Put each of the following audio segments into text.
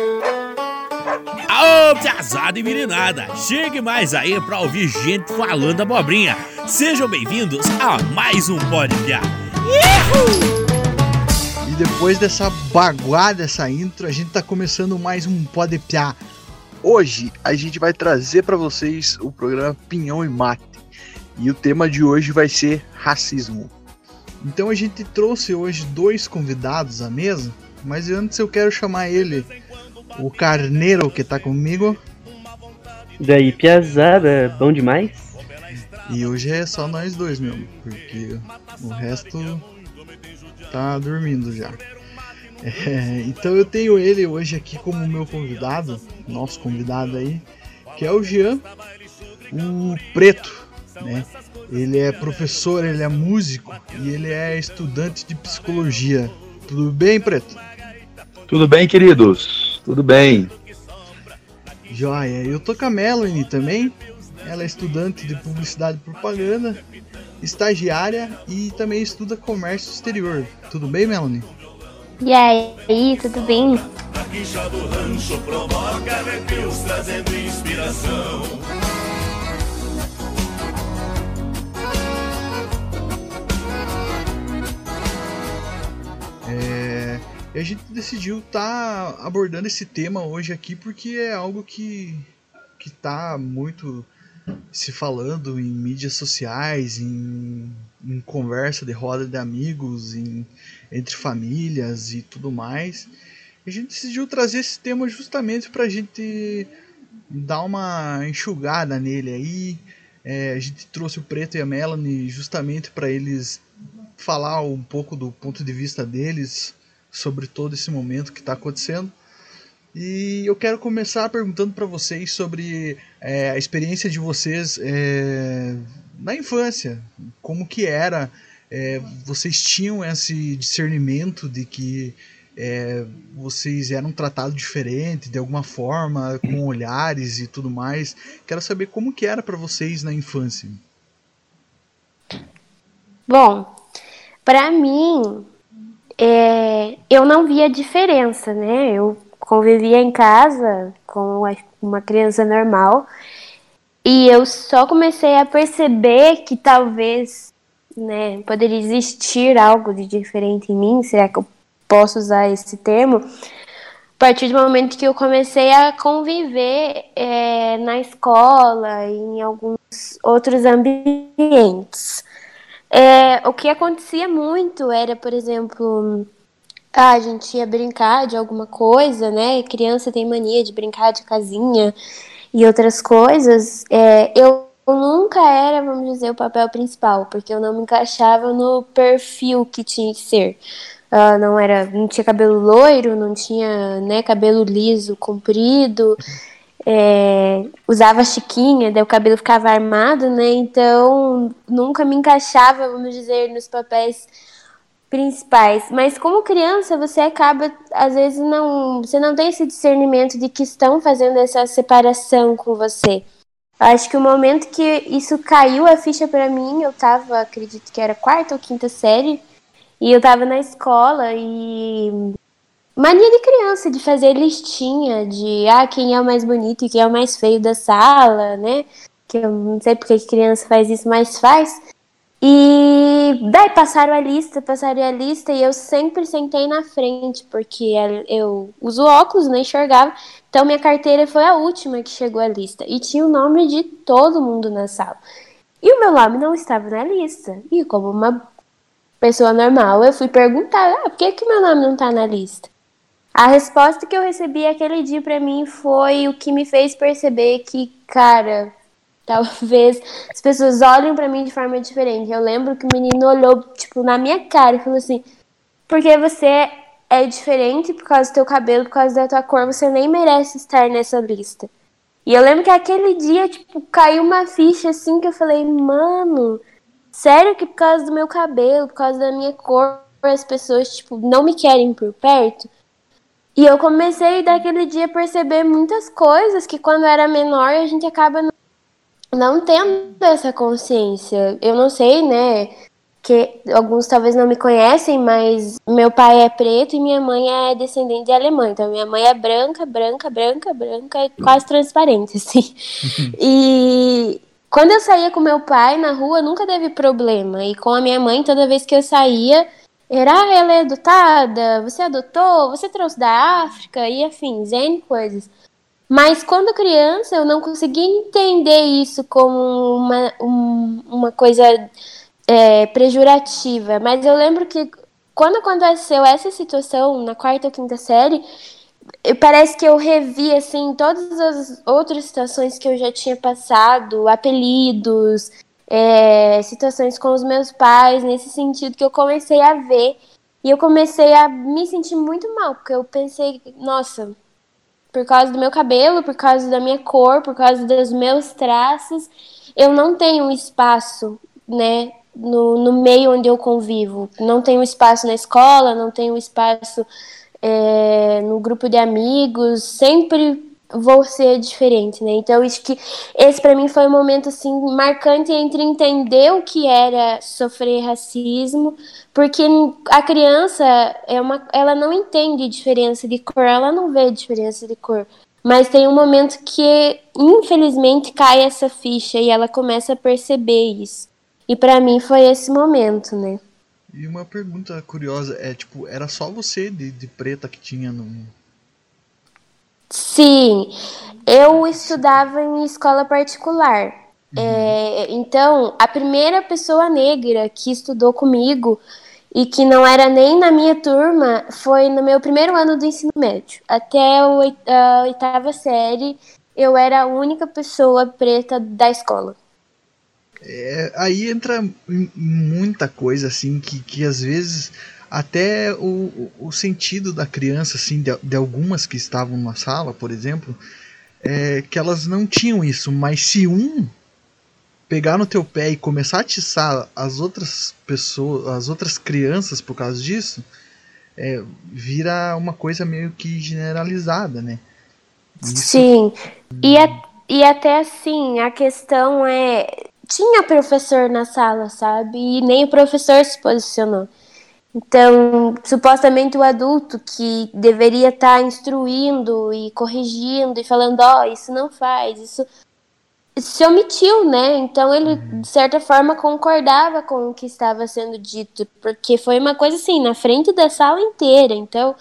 Ô, piazada e meninada, chegue mais aí pra ouvir gente falando abobrinha. Sejam bem-vindos a mais um Pode Piar. E depois dessa baguada, dessa intro, a gente tá começando mais um Pode Piar. Hoje a gente vai trazer para vocês o programa Pinhão e Mate. E o tema de hoje vai ser racismo. Então a gente trouxe hoje dois convidados à mesa, mas antes eu quero chamar ele o Carneiro que tá comigo. Daí, piazada, bom demais? E hoje é só nós dois mesmo, porque o resto tá dormindo já. É, então eu tenho ele hoje aqui como meu convidado, nosso convidado aí, que é o Jean, o Preto, né? Ele é professor, ele é músico e ele é estudante de psicologia. Tudo bem, Preto? Tudo bem, queridos? Tudo bem. Joia. Eu tô com a Melanie também. Ela é estudante de publicidade e propaganda, estagiária e também estuda comércio exterior. Tudo bem, Melanie? E aí, tudo bem? A do rancho provoca arrepios trazendo inspiração. E a gente decidiu estar tá abordando esse tema hoje aqui porque é algo que que está muito se falando em mídias sociais, em, em, conversa de roda de amigos, em, entre famílias e tudo mais. E a gente decidiu trazer esse tema justamente para a gente dar uma enxugada nele aí. É, a gente trouxe o Preto e a Melanie justamente para eles falar um pouco do ponto de vista deles sobre todo esse momento que está acontecendo. E eu quero começar perguntando para vocês sobre é, a experiência de vocês é, na infância, como que era, é, vocês tinham esse discernimento de que é, vocês eram tratados diferente, de alguma forma, com olhares e tudo mais. Quero saber como que era para vocês na infância. Bom, para mim é, eu não via diferença, né? Eu convivia em casa com uma criança normal e eu só comecei a perceber que talvez, né, poderia existir algo de diferente em mim. Será que eu posso usar esse termo? A partir do momento que eu comecei a conviver é, na escola e em alguns outros ambientes. É, o que acontecia muito era, por exemplo, ah, a gente ia brincar de alguma coisa, né? Criança tem mania de brincar de casinha e outras coisas. É, eu nunca era, vamos dizer, o papel principal, porque eu não me encaixava no perfil que tinha que ser. Uh, não era, não tinha cabelo loiro, não tinha, né, cabelo liso, comprido é, usava chiquinha, daí o cabelo ficava armado, né? Então nunca me encaixava, vamos dizer, nos papéis principais. Mas como criança, você acaba, às vezes, não. Você não tem esse discernimento de que estão fazendo essa separação com você. Acho que o momento que isso caiu a ficha para mim, eu tava, acredito que era quarta ou quinta série, e eu tava na escola e Mania de criança, de fazer listinha de ah, quem é o mais bonito e quem é o mais feio da sala, né? Que eu não sei porque criança faz isso, mas faz. E daí passaram a lista, passaram a lista e eu sempre sentei na frente, porque eu uso óculos, não enxergava. Então minha carteira foi a última que chegou à lista. E tinha o nome de todo mundo na sala. E o meu nome não estava na lista. E como uma pessoa normal, eu fui perguntar, ah, por que, que meu nome não está na lista? A resposta que eu recebi aquele dia para mim foi o que me fez perceber que, cara, talvez as pessoas olhem para mim de forma diferente. Eu lembro que o menino olhou, tipo, na minha cara e falou assim: porque você é diferente por causa do teu cabelo, por causa da tua cor, você nem merece estar nessa lista. E eu lembro que aquele dia, tipo, caiu uma ficha assim que eu falei, mano, sério que por causa do meu cabelo, por causa da minha cor, as pessoas, tipo, não me querem por perto? E eu comecei daquele dia a perceber muitas coisas que quando era menor a gente acaba não, tendo essa consciência. Eu não sei, né, porque alguns talvez não me conhecem, mas meu pai é preto e minha mãe é descendente de alemã. Então minha mãe é branca, branca, branca, branca quase transparente, assim. e quando eu saía com meu pai na rua, nunca teve problema. E com a minha mãe, toda vez que eu saía, ah, ela é adotada, você adotou, você trouxe da África e afins, N coisas. Mas quando criança, eu não conseguia entender isso como uma, um, uma coisa é, pejorativa. Mas eu lembro que quando aconteceu essa situação na quarta ou quinta série, parece que eu revi assim todas as outras situações que eu já tinha passado, apelidos, é, situações com os meus pais, nesse sentido que eu comecei a ver e eu comecei a me sentir muito mal, porque eu pensei, nossa, por causa do meu cabelo, por causa da minha cor, por causa dos meus traços, eu não tenho um espaço, né, no, no meio onde eu convivo. Não tenho espaço na escola, não tenho espaço é, no grupo de amigos, sempre vou ser diferente, né? Então, acho que esse para mim foi um momento assim marcante entre entender o que era sofrer racismo, porque a criança é uma, ela não entende diferença de cor, ela não vê diferença de cor. Mas tem um momento que, infelizmente, cai essa ficha e ela começa a perceber isso. E para mim foi esse momento, né? E uma pergunta curiosa é, tipo, era só você de, de preta que tinha no. Sim, eu estudava em escola particular. Uhum. É, então, a primeira pessoa negra que estudou comigo e que não era nem na minha turma foi no meu primeiro ano do ensino médio. Até a oitava série, eu era a única pessoa preta da escola. É, aí entra muita coisa assim que, que às vezes até o, o sentido da criança assim de, de algumas que estavam na sala por exemplo é que elas não tinham isso mas se um pegar no teu pé e começar a atiçar as outras pessoas as outras crianças por causa disso é, vira uma coisa meio que generalizada né isso... sim e, a, e até assim a questão é tinha professor na sala, sabe? E nem o professor se posicionou. Então, supostamente o adulto que deveria estar tá instruindo e corrigindo e falando, ó, oh, isso não faz, isso se omitiu, né? Então ele de certa forma concordava com o que estava sendo dito, porque foi uma coisa assim na frente da sala inteira. Então,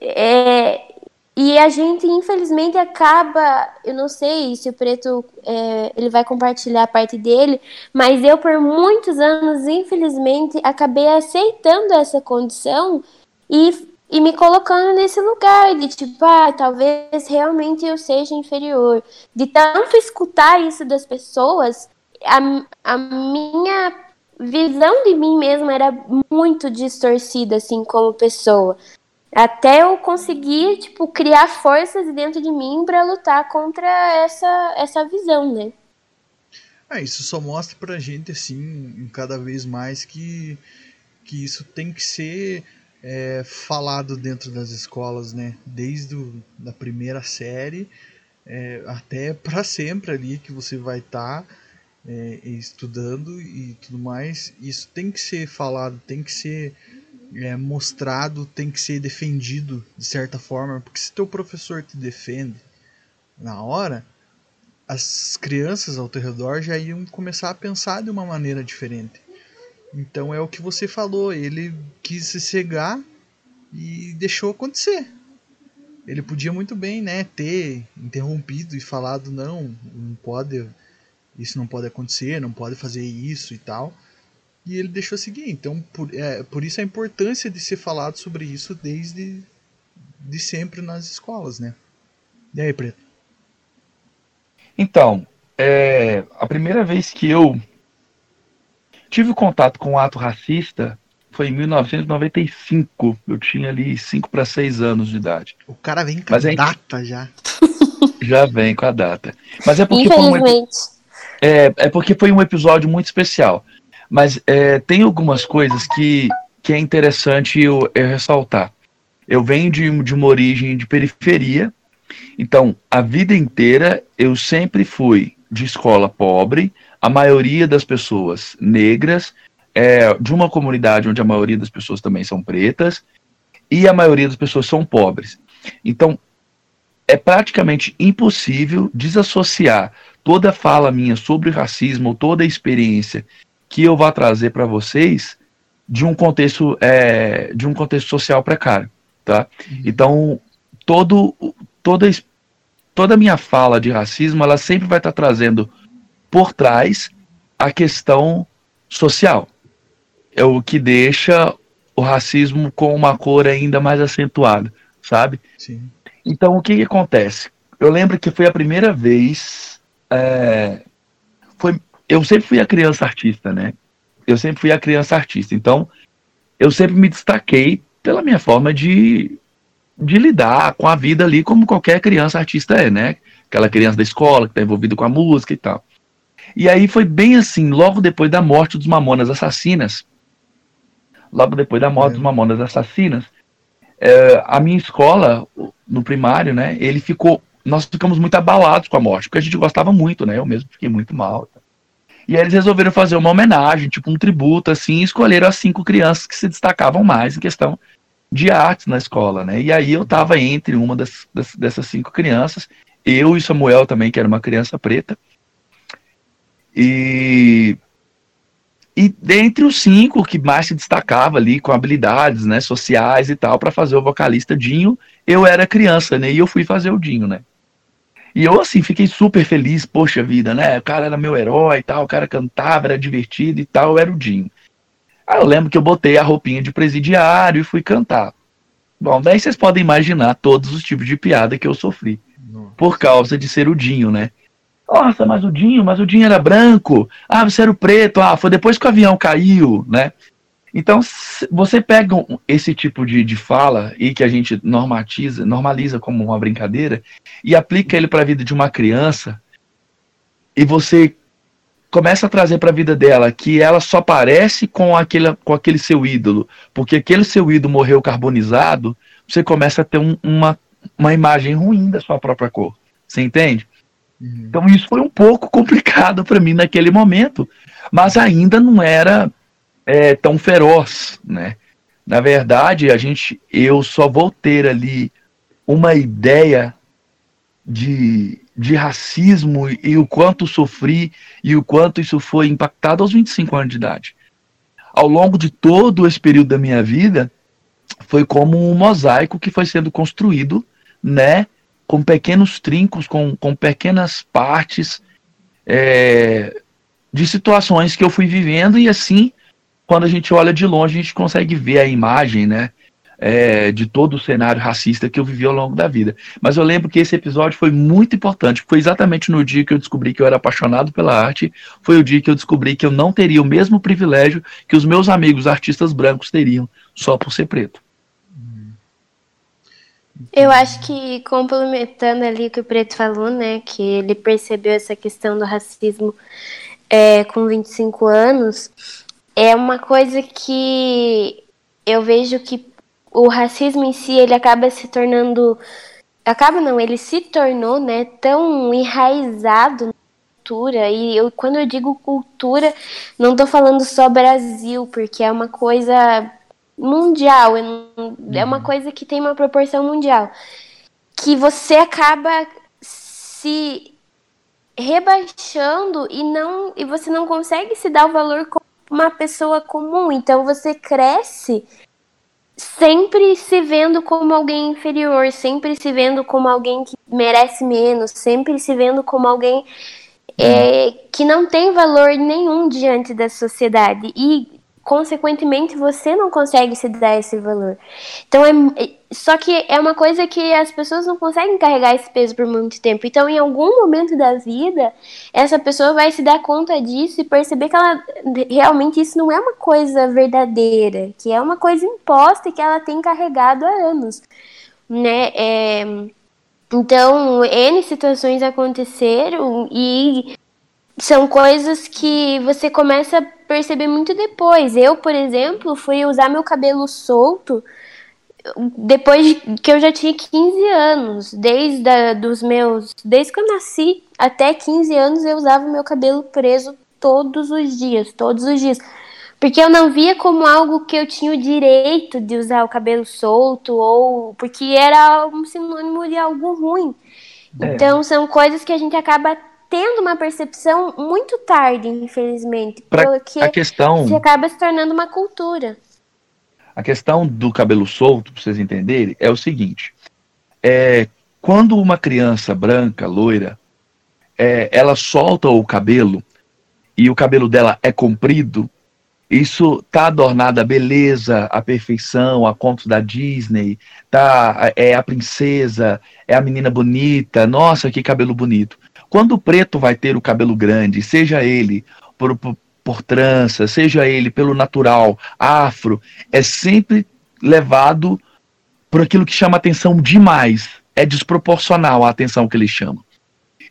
é, e a gente, infelizmente, acaba. Eu não sei se o Preto é, ele vai compartilhar a parte dele, mas eu, por muitos anos, infelizmente, acabei aceitando essa condição e, e me colocando nesse lugar de tipo, ah, talvez realmente eu seja inferior. De tanto escutar isso das pessoas, a, a minha visão de mim mesma era muito distorcida, assim, como pessoa. Até eu conseguir, tipo, criar forças dentro de mim para lutar contra essa, essa visão, né? Ah, isso só mostra pra gente, assim, cada vez mais que, que isso tem que ser é, falado dentro das escolas, né? Desde a da primeira série é, até para sempre ali que você vai estar tá, é, estudando e tudo mais. Isso tem que ser falado, tem que ser é, mostrado tem que ser defendido de certa forma, porque se teu professor te defende na hora, as crianças ao teu redor já iam começar a pensar de uma maneira diferente. Então é o que você falou, ele quis se cegar e deixou acontecer. Ele podia muito bem, né, ter interrompido e falado não, não pode, isso não pode acontecer, não pode fazer isso e tal e ele deixou seguir. Então, por, é, por isso a importância de ser falado sobre isso desde de sempre nas escolas, né? E aí, Preto? Então, é, a primeira vez que eu tive contato com um ato racista foi em 1995. Eu tinha ali 5 para 6 anos de idade. O cara vem com Mas a é... data já. Já vem com a data. Mas é porque Infelizmente. Foi um... é, é porque foi um episódio muito especial. Mas é, tem algumas coisas que, que é interessante eu, eu ressaltar. Eu venho de, de uma origem de periferia, então a vida inteira eu sempre fui de escola pobre, a maioria das pessoas negras, é de uma comunidade onde a maioria das pessoas também são pretas e a maioria das pessoas são pobres. Então, é praticamente impossível desassociar toda fala minha sobre racismo, toda a experiência que eu vá trazer para vocês de um contexto é, de um contexto social precário, tá? Uhum. Então todo toda toda a minha fala de racismo ela sempre vai estar tá trazendo por trás a questão social, é o que deixa o racismo com uma cor ainda mais acentuada, sabe? Sim. Então o que, que acontece? Eu lembro que foi a primeira vez é, eu sempre fui a criança artista, né? Eu sempre fui a criança artista. Então, eu sempre me destaquei pela minha forma de, de lidar com a vida ali, como qualquer criança artista é, né? Aquela criança da escola que está envolvida com a música e tal. E aí foi bem assim, logo depois da morte dos Mamonas Assassinas. Logo depois da morte é. dos Mamonas Assassinas, é, a minha escola, no primário, né? Ele ficou nós ficamos muito abalados com a morte, porque a gente gostava muito, né? Eu mesmo fiquei muito mal. E aí eles resolveram fazer uma homenagem, tipo um tributo, assim, e escolheram as cinco crianças que se destacavam mais em questão de artes na escola, né? E aí eu tava entre uma das, das, dessas cinco crianças, eu e Samuel também, que era uma criança preta. E e dentre os cinco que mais se destacava ali com habilidades, né, sociais e tal, para fazer o vocalista Dinho, eu era criança, né? E eu fui fazer o Dinho, né? E eu, assim, fiquei super feliz, poxa vida, né? O cara era meu herói e tal, o cara cantava, era divertido e tal, era o Dinho. Aí eu lembro que eu botei a roupinha de presidiário e fui cantar. Bom, daí vocês podem imaginar todos os tipos de piada que eu sofri. Nossa. Por causa de ser o Dinho, né? Nossa, mas o Dinho, mas o Dinho era branco. Ah, você era o preto. Ah, foi depois que o avião caiu, né? Então, você pega esse tipo de, de fala e que a gente normatiza, normaliza como uma brincadeira e aplica ele para a vida de uma criança e você começa a trazer para a vida dela que ela só parece com aquele, com aquele seu ídolo, porque aquele seu ídolo morreu carbonizado, você começa a ter um, uma, uma imagem ruim da sua própria cor. Você entende? Uhum. Então isso foi um pouco complicado para mim naquele momento, mas ainda não era é, tão feroz, né? Na verdade, a gente, eu só vou ter ali uma ideia de, de racismo e o quanto sofri e o quanto isso foi impactado aos 25 anos de idade. Ao longo de todo esse período da minha vida, foi como um mosaico que foi sendo construído, né? com pequenos trincos, com, com pequenas partes é, de situações que eu fui vivendo e assim, quando a gente olha de longe, a gente consegue ver a imagem, né? É, de todo o cenário racista que eu vivi ao longo da vida. Mas eu lembro que esse episódio foi muito importante. Foi exatamente no dia que eu descobri que eu era apaixonado pela arte. Foi o dia que eu descobri que eu não teria o mesmo privilégio que os meus amigos artistas brancos teriam só por ser preto. Eu acho que complementando ali o que o Preto falou, né, que ele percebeu essa questão do racismo é, com 25 anos, é uma coisa que eu vejo que o racismo em si ele acaba se tornando, acaba não, ele se tornou, né, tão enraizado na cultura e eu quando eu digo cultura não estou falando só Brasil, porque é uma coisa mundial, é uma uhum. coisa que tem uma proporção mundial. Que você acaba se rebaixando e não e você não consegue se dar o valor como uma pessoa comum. Então você cresce sempre se vendo como alguém inferior, sempre se vendo como alguém que merece menos, sempre se vendo como alguém é, que não tem valor nenhum diante da sociedade. E consequentemente você não consegue se dar esse valor. Então é só que é uma coisa que as pessoas não conseguem carregar esse peso por muito tempo. Então, em algum momento da vida, essa pessoa vai se dar conta disso e perceber que ela realmente isso não é uma coisa verdadeira, que é uma coisa imposta e que ela tem carregado há anos, né? É, então, N situações aconteceram e são coisas que você começa a perceber muito depois. Eu, por exemplo, fui usar meu cabelo solto depois que eu já tinha 15 anos. Desde a, dos meus. Desde que eu nasci até 15 anos eu usava meu cabelo preso todos os dias, todos os dias. Porque eu não via como algo que eu tinha o direito de usar o cabelo solto, ou porque era um sinônimo de algo ruim. É. Então são coisas que a gente acaba tendo uma percepção muito tarde, infelizmente. Pra porque a questão... se acaba se tornando uma cultura. A questão do cabelo solto, para vocês entenderem, é o seguinte: é, quando uma criança branca, loira, é, ela solta o cabelo e o cabelo dela é comprido, isso tá adornado a beleza, a perfeição, a contos da Disney, tá é a princesa, é a menina bonita, nossa, que cabelo bonito. Quando o preto vai ter o cabelo grande, seja ele por, por, por trança, seja ele pelo natural, afro, é sempre levado por aquilo que chama atenção demais. É desproporcional a atenção que ele chama.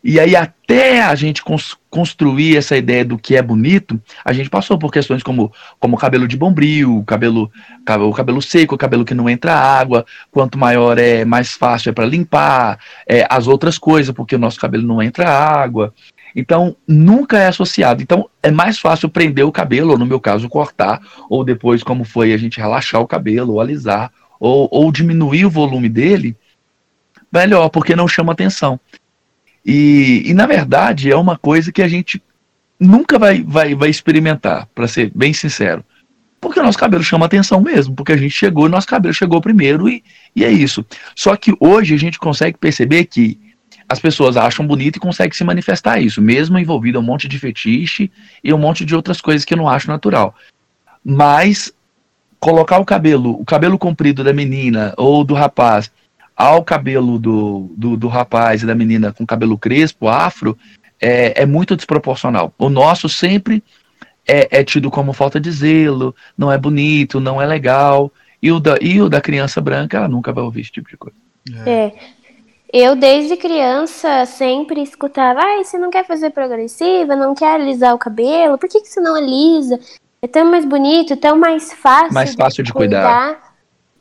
E aí, até a gente cons construir essa ideia do que é bonito, a gente passou por questões como, como cabelo de bombril, cabelo, cabelo, cabelo seco, cabelo que não entra água, quanto maior é, mais fácil é para limpar, é, as outras coisas, porque o nosso cabelo não entra água. Então, nunca é associado. Então, é mais fácil prender o cabelo, ou no meu caso, cortar, ou depois, como foi, a gente relaxar o cabelo, ou alisar, ou, ou diminuir o volume dele, melhor, porque não chama atenção. E, e na verdade é uma coisa que a gente nunca vai, vai, vai experimentar, para ser bem sincero. Porque o nosso cabelo chama atenção mesmo, porque a gente chegou, nosso cabelo chegou primeiro e, e é isso. Só que hoje a gente consegue perceber que as pessoas acham bonito e conseguem se manifestar isso, mesmo envolvido um monte de fetiche e um monte de outras coisas que eu não acho natural. Mas colocar o cabelo, o cabelo comprido da menina ou do rapaz ao cabelo do, do, do rapaz e da menina com cabelo crespo, afro, é, é muito desproporcional. O nosso sempre é, é, tido como falta de zelo, não é bonito, não é legal. E o, da, e o da criança branca, ela nunca vai ouvir esse tipo de coisa. É. é. Eu, desde criança, sempre escutava: ah, você não quer fazer progressiva, não quer alisar o cabelo, por que, que você não alisa? É tão mais bonito, tão mais fácil. Mais fácil de, de cuidar. cuidar.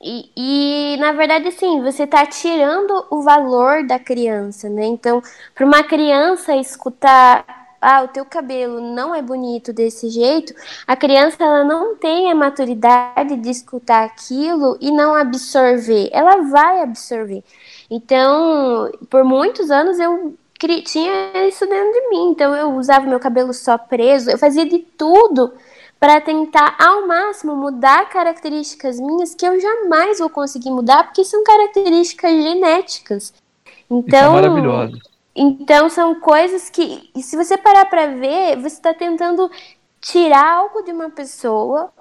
E, e, na verdade, sim, você está tirando o valor da criança, né? Então, para uma criança escutar, ah, o teu cabelo não é bonito desse jeito, a criança ela não tem a maturidade de escutar aquilo e não absorver. Ela vai absorver. Então, por muitos anos eu tinha isso dentro de mim. Então, eu usava meu cabelo só preso, eu fazia de tudo para tentar ao máximo mudar características minhas que eu jamais vou conseguir mudar, porque são características genéticas. Então, Isso é maravilhoso. Então são coisas que, se você parar para ver, você está tentando tirar algo de uma pessoa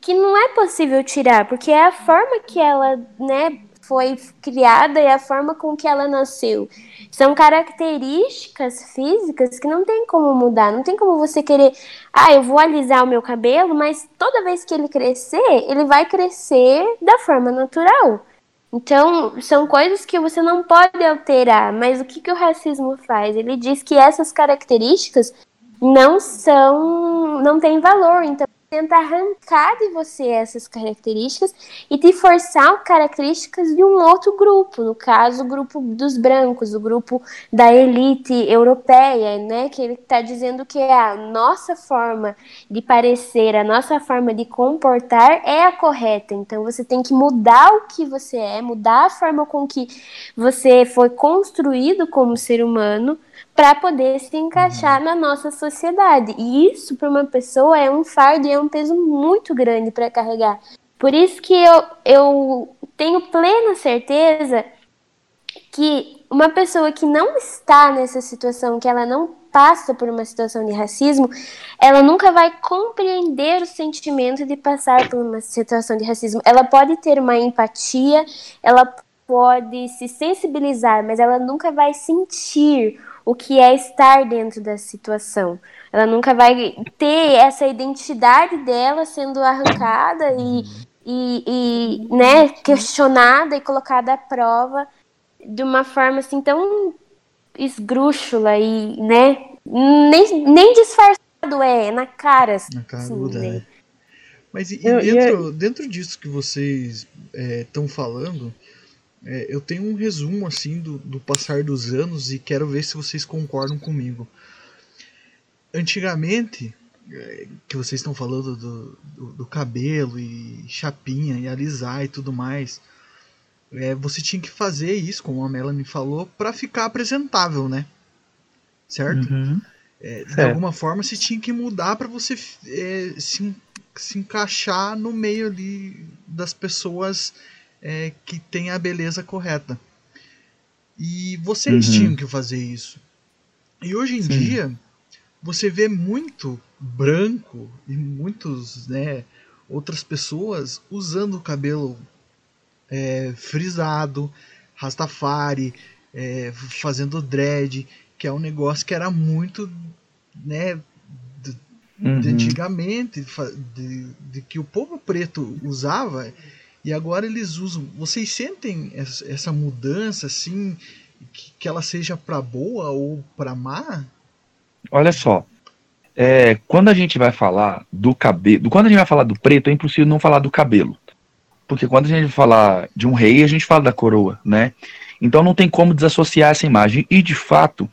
que não é possível tirar, porque é a forma que ela, né, foi criada e a forma com que ela nasceu. São características físicas que não tem como mudar. Não tem como você querer, ah, eu vou alisar o meu cabelo, mas toda vez que ele crescer, ele vai crescer da forma natural. Então, são coisas que você não pode alterar. Mas o que, que o racismo faz? Ele diz que essas características não são, não têm valor. Então, tenta arrancar de você essas características e te forçar características de um outro grupo, no caso, o grupo dos brancos, o grupo da elite europeia, né? Que ele está dizendo que é a nossa forma de parecer, a nossa forma de comportar é a correta. Então você tem que mudar o que você é, mudar a forma com que você foi construído como ser humano para poder se encaixar uhum. na nossa sociedade. E isso para uma pessoa é um fardo e é um peso muito grande para carregar. Por isso que eu, eu tenho plena certeza que uma pessoa que não está nessa situação, que ela não passa por uma situação de racismo, ela nunca vai compreender o sentimento de passar por uma situação de racismo. Ela pode ter uma empatia, ela pode se sensibilizar, mas ela nunca vai sentir o que é estar dentro da situação. Ela nunca vai ter essa identidade dela sendo arrancada e, e, e né, questionada e colocada à prova de uma forma assim tão esgrúxula e né, nem, nem disfarçado é, na cara. Na caruda, assim, né? é. Mas e, e dentro, dentro disso que vocês estão é, falando, é, eu tenho um resumo assim do, do passar dos anos e quero ver se vocês concordam comigo. Antigamente, é, que vocês estão falando do, do, do, cabelo e chapinha e alisar e tudo mais, é, você tinha que fazer isso, como a Melanie falou, para ficar apresentável, né? Certo? Uhum. É, de alguma forma você tinha que mudar para você é, se, se encaixar no meio ali das pessoas é, que têm a beleza correta. E vocês uhum. tinham que fazer isso. E hoje em Sim. dia você vê muito branco e muitos, né, outras pessoas usando o cabelo é, frisado, rastafari, é, fazendo dread, que é um negócio que era muito, né, de, uhum. de antigamente, de, de, que o povo preto usava e agora eles usam. Vocês sentem essa mudança assim, que, ela seja para boa ou para má? Olha só, é, quando a gente vai falar do cabelo, quando a gente vai falar do preto, é impossível não falar do cabelo. Porque quando a gente vai falar de um rei, a gente fala da coroa, né? Então não tem como desassociar essa imagem. E de fato,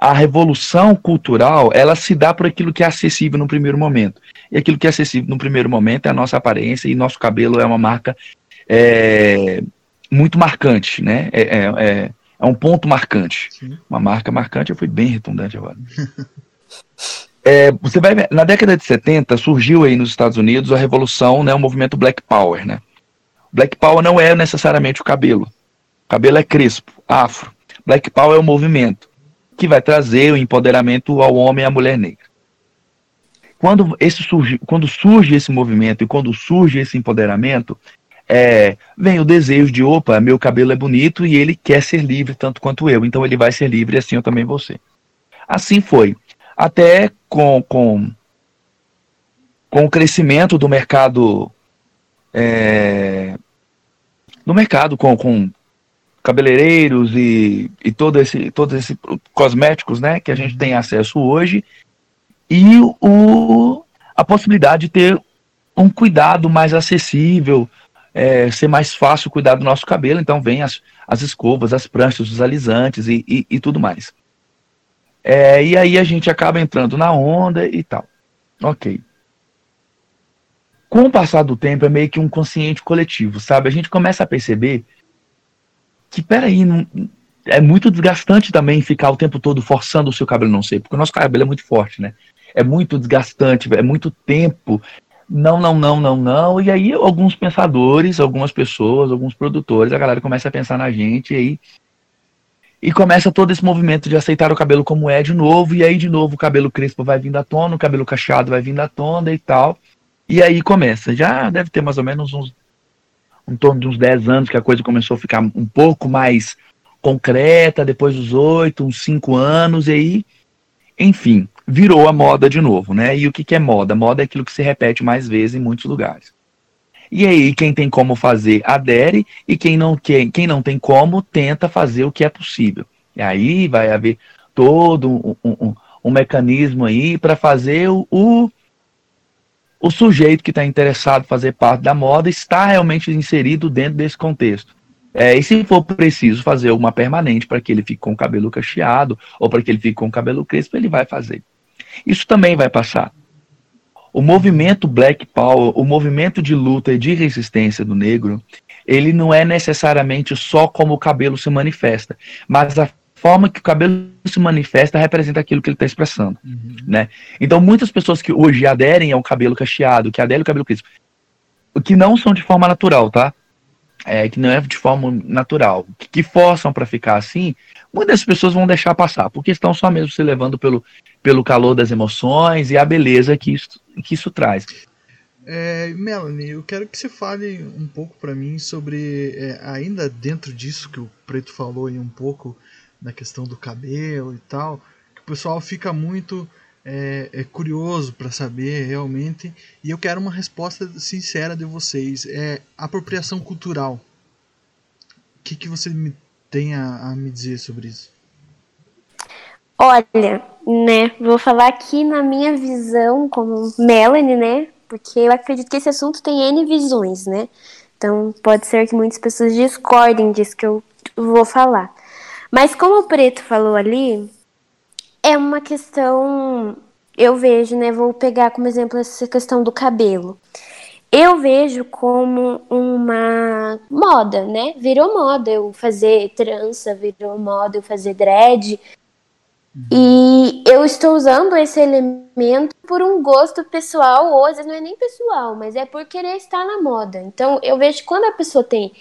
a revolução cultural, ela se dá por aquilo que é acessível no primeiro momento. E aquilo que é acessível no primeiro momento é a nossa aparência, e nosso cabelo é uma marca é, muito marcante, né? É, é, é, é um ponto marcante. Sim. Uma marca marcante, eu fui bem redundante agora. É, você vai na década de 70 surgiu aí nos Estados Unidos a revolução, né, o movimento Black Power, né? Black Power não é necessariamente o cabelo. O cabelo é crespo, afro. Black Power é o movimento que vai trazer o empoderamento ao homem e à mulher negra. Quando, esse surge, quando surge esse movimento e quando surge esse empoderamento, é, vem o desejo de, opa, meu cabelo é bonito e ele quer ser livre tanto quanto eu, então ele vai ser livre assim eu também vou ser. Assim foi. Até com, com, com o crescimento do mercado é, mercado com, com cabeleireiros e, e todo esse, todos esses cosméticos né, que a gente tem acesso hoje e o, a possibilidade de ter um cuidado mais acessível, é, ser mais fácil cuidar do nosso cabelo. Então vem as, as escovas, as pranchas, os alisantes e, e, e tudo mais. É, e aí a gente acaba entrando na onda e tal. Ok. Com o passar do tempo é meio que um consciente coletivo, sabe? A gente começa a perceber que, peraí, não, é muito desgastante também ficar o tempo todo forçando o seu cabelo não ser, porque o nosso cabelo é muito forte, né? É muito desgastante, é muito tempo. Não, não, não, não, não. E aí alguns pensadores, algumas pessoas, alguns produtores, a galera começa a pensar na gente e aí e começa todo esse movimento de aceitar o cabelo como é de novo, e aí de novo o cabelo crespo vai vindo à tona, o cabelo cacheado vai vindo à tona e tal. E aí começa. Já deve ter mais ou menos uns torno de uns 10 anos que a coisa começou a ficar um pouco mais concreta, depois dos 8, uns 5 anos, e aí, enfim, virou a moda de novo, né? E o que, que é moda? Moda é aquilo que se repete mais vezes em muitos lugares. E aí, quem tem como fazer, adere, e quem não, quem, quem não tem como, tenta fazer o que é possível. E aí vai haver todo um, um, um mecanismo aí para fazer o, o, o sujeito que está interessado em fazer parte da moda está realmente inserido dentro desse contexto. É, e se for preciso fazer uma permanente para que ele fique com o cabelo cacheado ou para que ele fique com o cabelo crespo, ele vai fazer. Isso também vai passar. O movimento Black Power, o movimento de luta e de resistência do negro, ele não é necessariamente só como o cabelo se manifesta, mas a forma que o cabelo se manifesta representa aquilo que ele está expressando, uhum. né? Então muitas pessoas que hoje aderem ao cabelo cacheado, que aderem ao cabelo crespo, que não são de forma natural, tá? É, que não é de forma natural, que, que forçam para ficar assim, muitas pessoas vão deixar passar, porque estão só mesmo se levando pelo, pelo calor das emoções e a beleza que isso, que isso traz. É, Melanie, eu quero que você fale um pouco para mim sobre, é, ainda dentro disso que o Preto falou aí um pouco, na questão do cabelo e tal, que o pessoal fica muito é, é curioso para saber realmente, e eu quero uma resposta sincera de vocês. É apropriação cultural. O que, que você me tem a, a me dizer sobre isso? Olha, né, vou falar aqui na minha visão como Melanie, né, porque eu acredito que esse assunto tem N visões, né, então pode ser que muitas pessoas discordem disso que eu vou falar. Mas como o Preto falou ali, é uma questão eu vejo, né? Vou pegar como exemplo essa questão do cabelo. Eu vejo como uma moda, né? Virou moda eu fazer trança, virou moda eu fazer dread. E eu estou usando esse elemento por um gosto pessoal, ou às vezes não é nem pessoal, mas é por querer estar na moda. Então eu vejo que quando a pessoa tem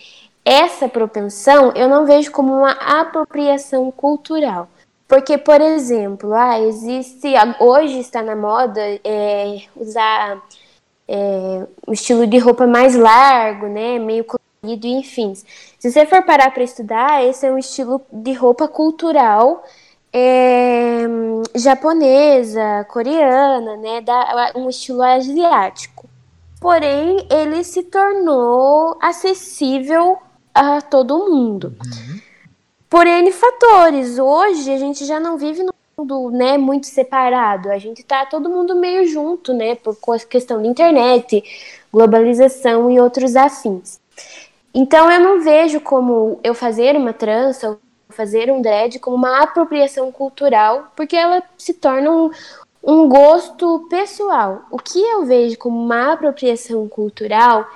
essa propensão, eu não vejo como uma apropriação cultural. Porque, por exemplo, ah, existe. Hoje está na moda é, usar é, um estilo de roupa mais largo, né? Meio colorido, enfim. Se você for parar para estudar, esse é um estilo de roupa cultural é, japonesa, coreana, né? Da, um estilo asiático. Porém, ele se tornou acessível a todo mundo. Uhum. Por N fatores. Hoje a gente já não vive no mundo né, muito separado. A gente tá todo mundo meio junto, né? Por questão da internet, globalização e outros afins. Então eu não vejo como eu fazer uma trança fazer um dread como uma apropriação cultural, porque ela se torna um, um gosto pessoal. O que eu vejo como uma apropriação cultural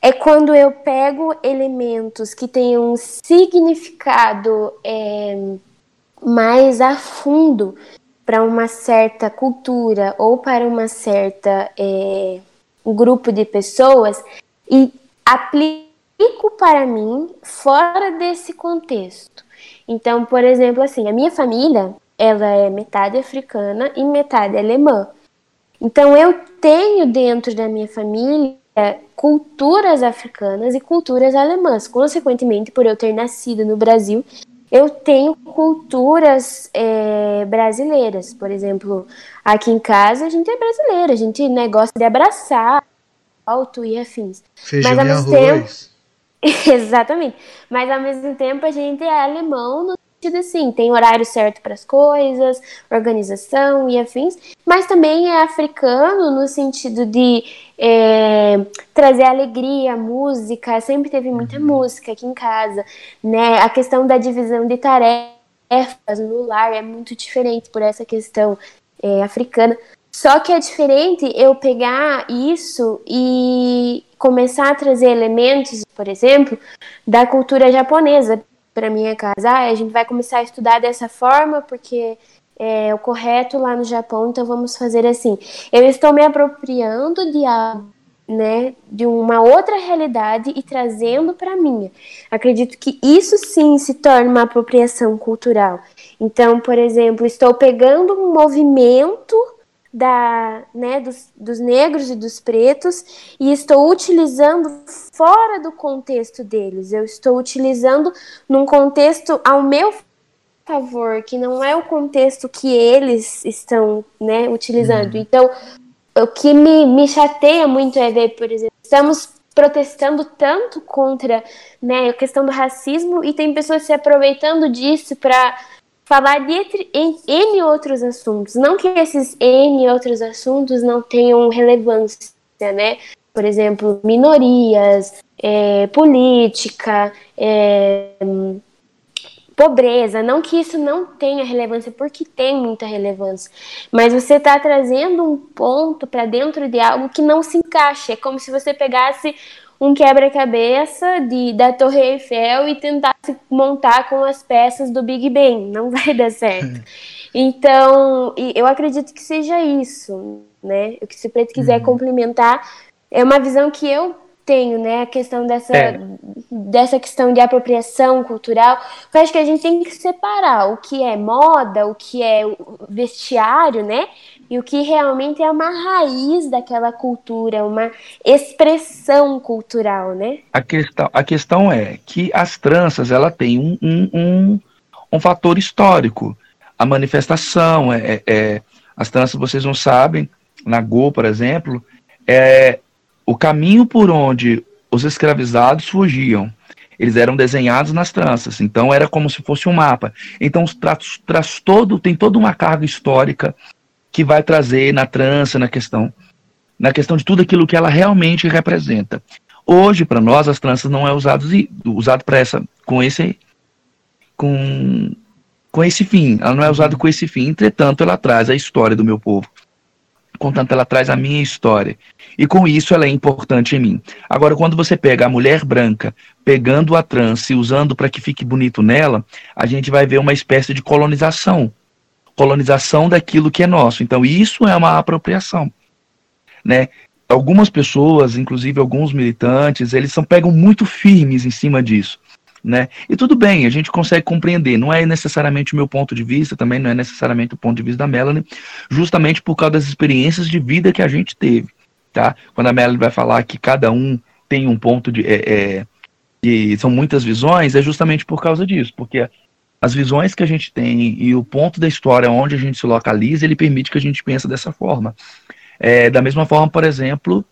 é quando eu pego elementos que têm um significado é, mais a fundo para uma certa cultura ou para uma certa é, grupo de pessoas e aplico para mim fora desse contexto. Então, por exemplo, assim, a minha família, ela é metade africana e metade alemã. Então, eu tenho dentro da minha família culturas africanas e culturas alemãs. Consequentemente, por eu ter nascido no Brasil, eu tenho culturas é, brasileiras. Por exemplo, aqui em casa a gente é brasileira, a gente né, gosta de abraçar, alto e afins. Feijão Mas, ao mesmo. Tempo, Exatamente. Mas ao mesmo tempo a gente é alemão no sentido assim, tem horário certo para as coisas, organização e afins, mas também é africano no sentido de é, trazer alegria, música, sempre teve muita uhum. música aqui em casa, né? A questão da divisão de tarefas no lar é muito diferente por essa questão é, africana. Só que é diferente eu pegar isso e começar a trazer elementos, por exemplo, da cultura japonesa para minha casa. Ah, a gente vai começar a estudar dessa forma porque é o correto lá no Japão, então vamos fazer assim. Eu estou me apropriando de algo, né, de uma outra realidade e trazendo para minha. Acredito que isso sim se torna uma apropriação cultural. Então, por exemplo, estou pegando um movimento da, né, dos, dos negros e dos pretos e estou utilizando fora do contexto deles. Eu estou utilizando num contexto ao meu favor, que não é o contexto que eles estão né, utilizando. Uhum. Então, o que me, me chateia muito é ver, por exemplo, estamos protestando tanto contra né, a questão do racismo e tem pessoas se aproveitando disso para falar de entre, em, N outros assuntos. Não que esses N outros assuntos não tenham relevância, né? Por exemplo, minorias, é, política, é, pobreza. Não que isso não tenha relevância, porque tem muita relevância. Mas você está trazendo um ponto para dentro de algo que não se encaixa. É como se você pegasse um quebra-cabeça de da Torre Eiffel e tentar se montar com as peças do Big Bang. Não vai dar certo. Então, eu acredito que seja isso, né? O que se Preto quiser uhum. complementar é uma visão que eu tenho, né? A questão dessa, é. dessa questão de apropriação cultural. Eu acho que a gente tem que separar o que é moda, o que é vestiário, né? E o que realmente é uma raiz daquela cultura, uma expressão cultural, né? A questão, a questão é que as tranças ela tem um, um, um, um fator histórico. A manifestação, é, é, é, as tranças, vocês não sabem, na Go, por exemplo, é o caminho por onde os escravizados fugiam. Eles eram desenhados nas tranças, então era como se fosse um mapa. Então traz, traz todo, tem toda uma carga histórica que vai trazer na trança, na questão, na questão de tudo aquilo que ela realmente representa. Hoje, para nós, as tranças não é usado, usado para essa, com esse, com, com esse fim. Ela não é usada com esse fim. Entretanto, ela traz a história do meu povo. contanto ela traz a minha história. E com isso ela é importante em mim. Agora, quando você pega a mulher branca, pegando a trans e usando para que fique bonito nela, a gente vai ver uma espécie de colonização. Colonização daquilo que é nosso. Então, isso é uma apropriação. Né? Algumas pessoas, inclusive alguns militantes, eles são pegam muito firmes em cima disso né? E tudo bem, a gente consegue compreender, não é necessariamente o meu ponto de vista, também não é necessariamente o ponto de vista da Melanie, justamente por causa das experiências de vida que a gente teve, tá? Quando a Melanie vai falar que cada um tem um ponto de. É, é, e são muitas visões, é justamente por causa disso, porque as visões que a gente tem e o ponto da história onde a gente se localiza, ele permite que a gente pense dessa forma. É, da mesma forma, por exemplo,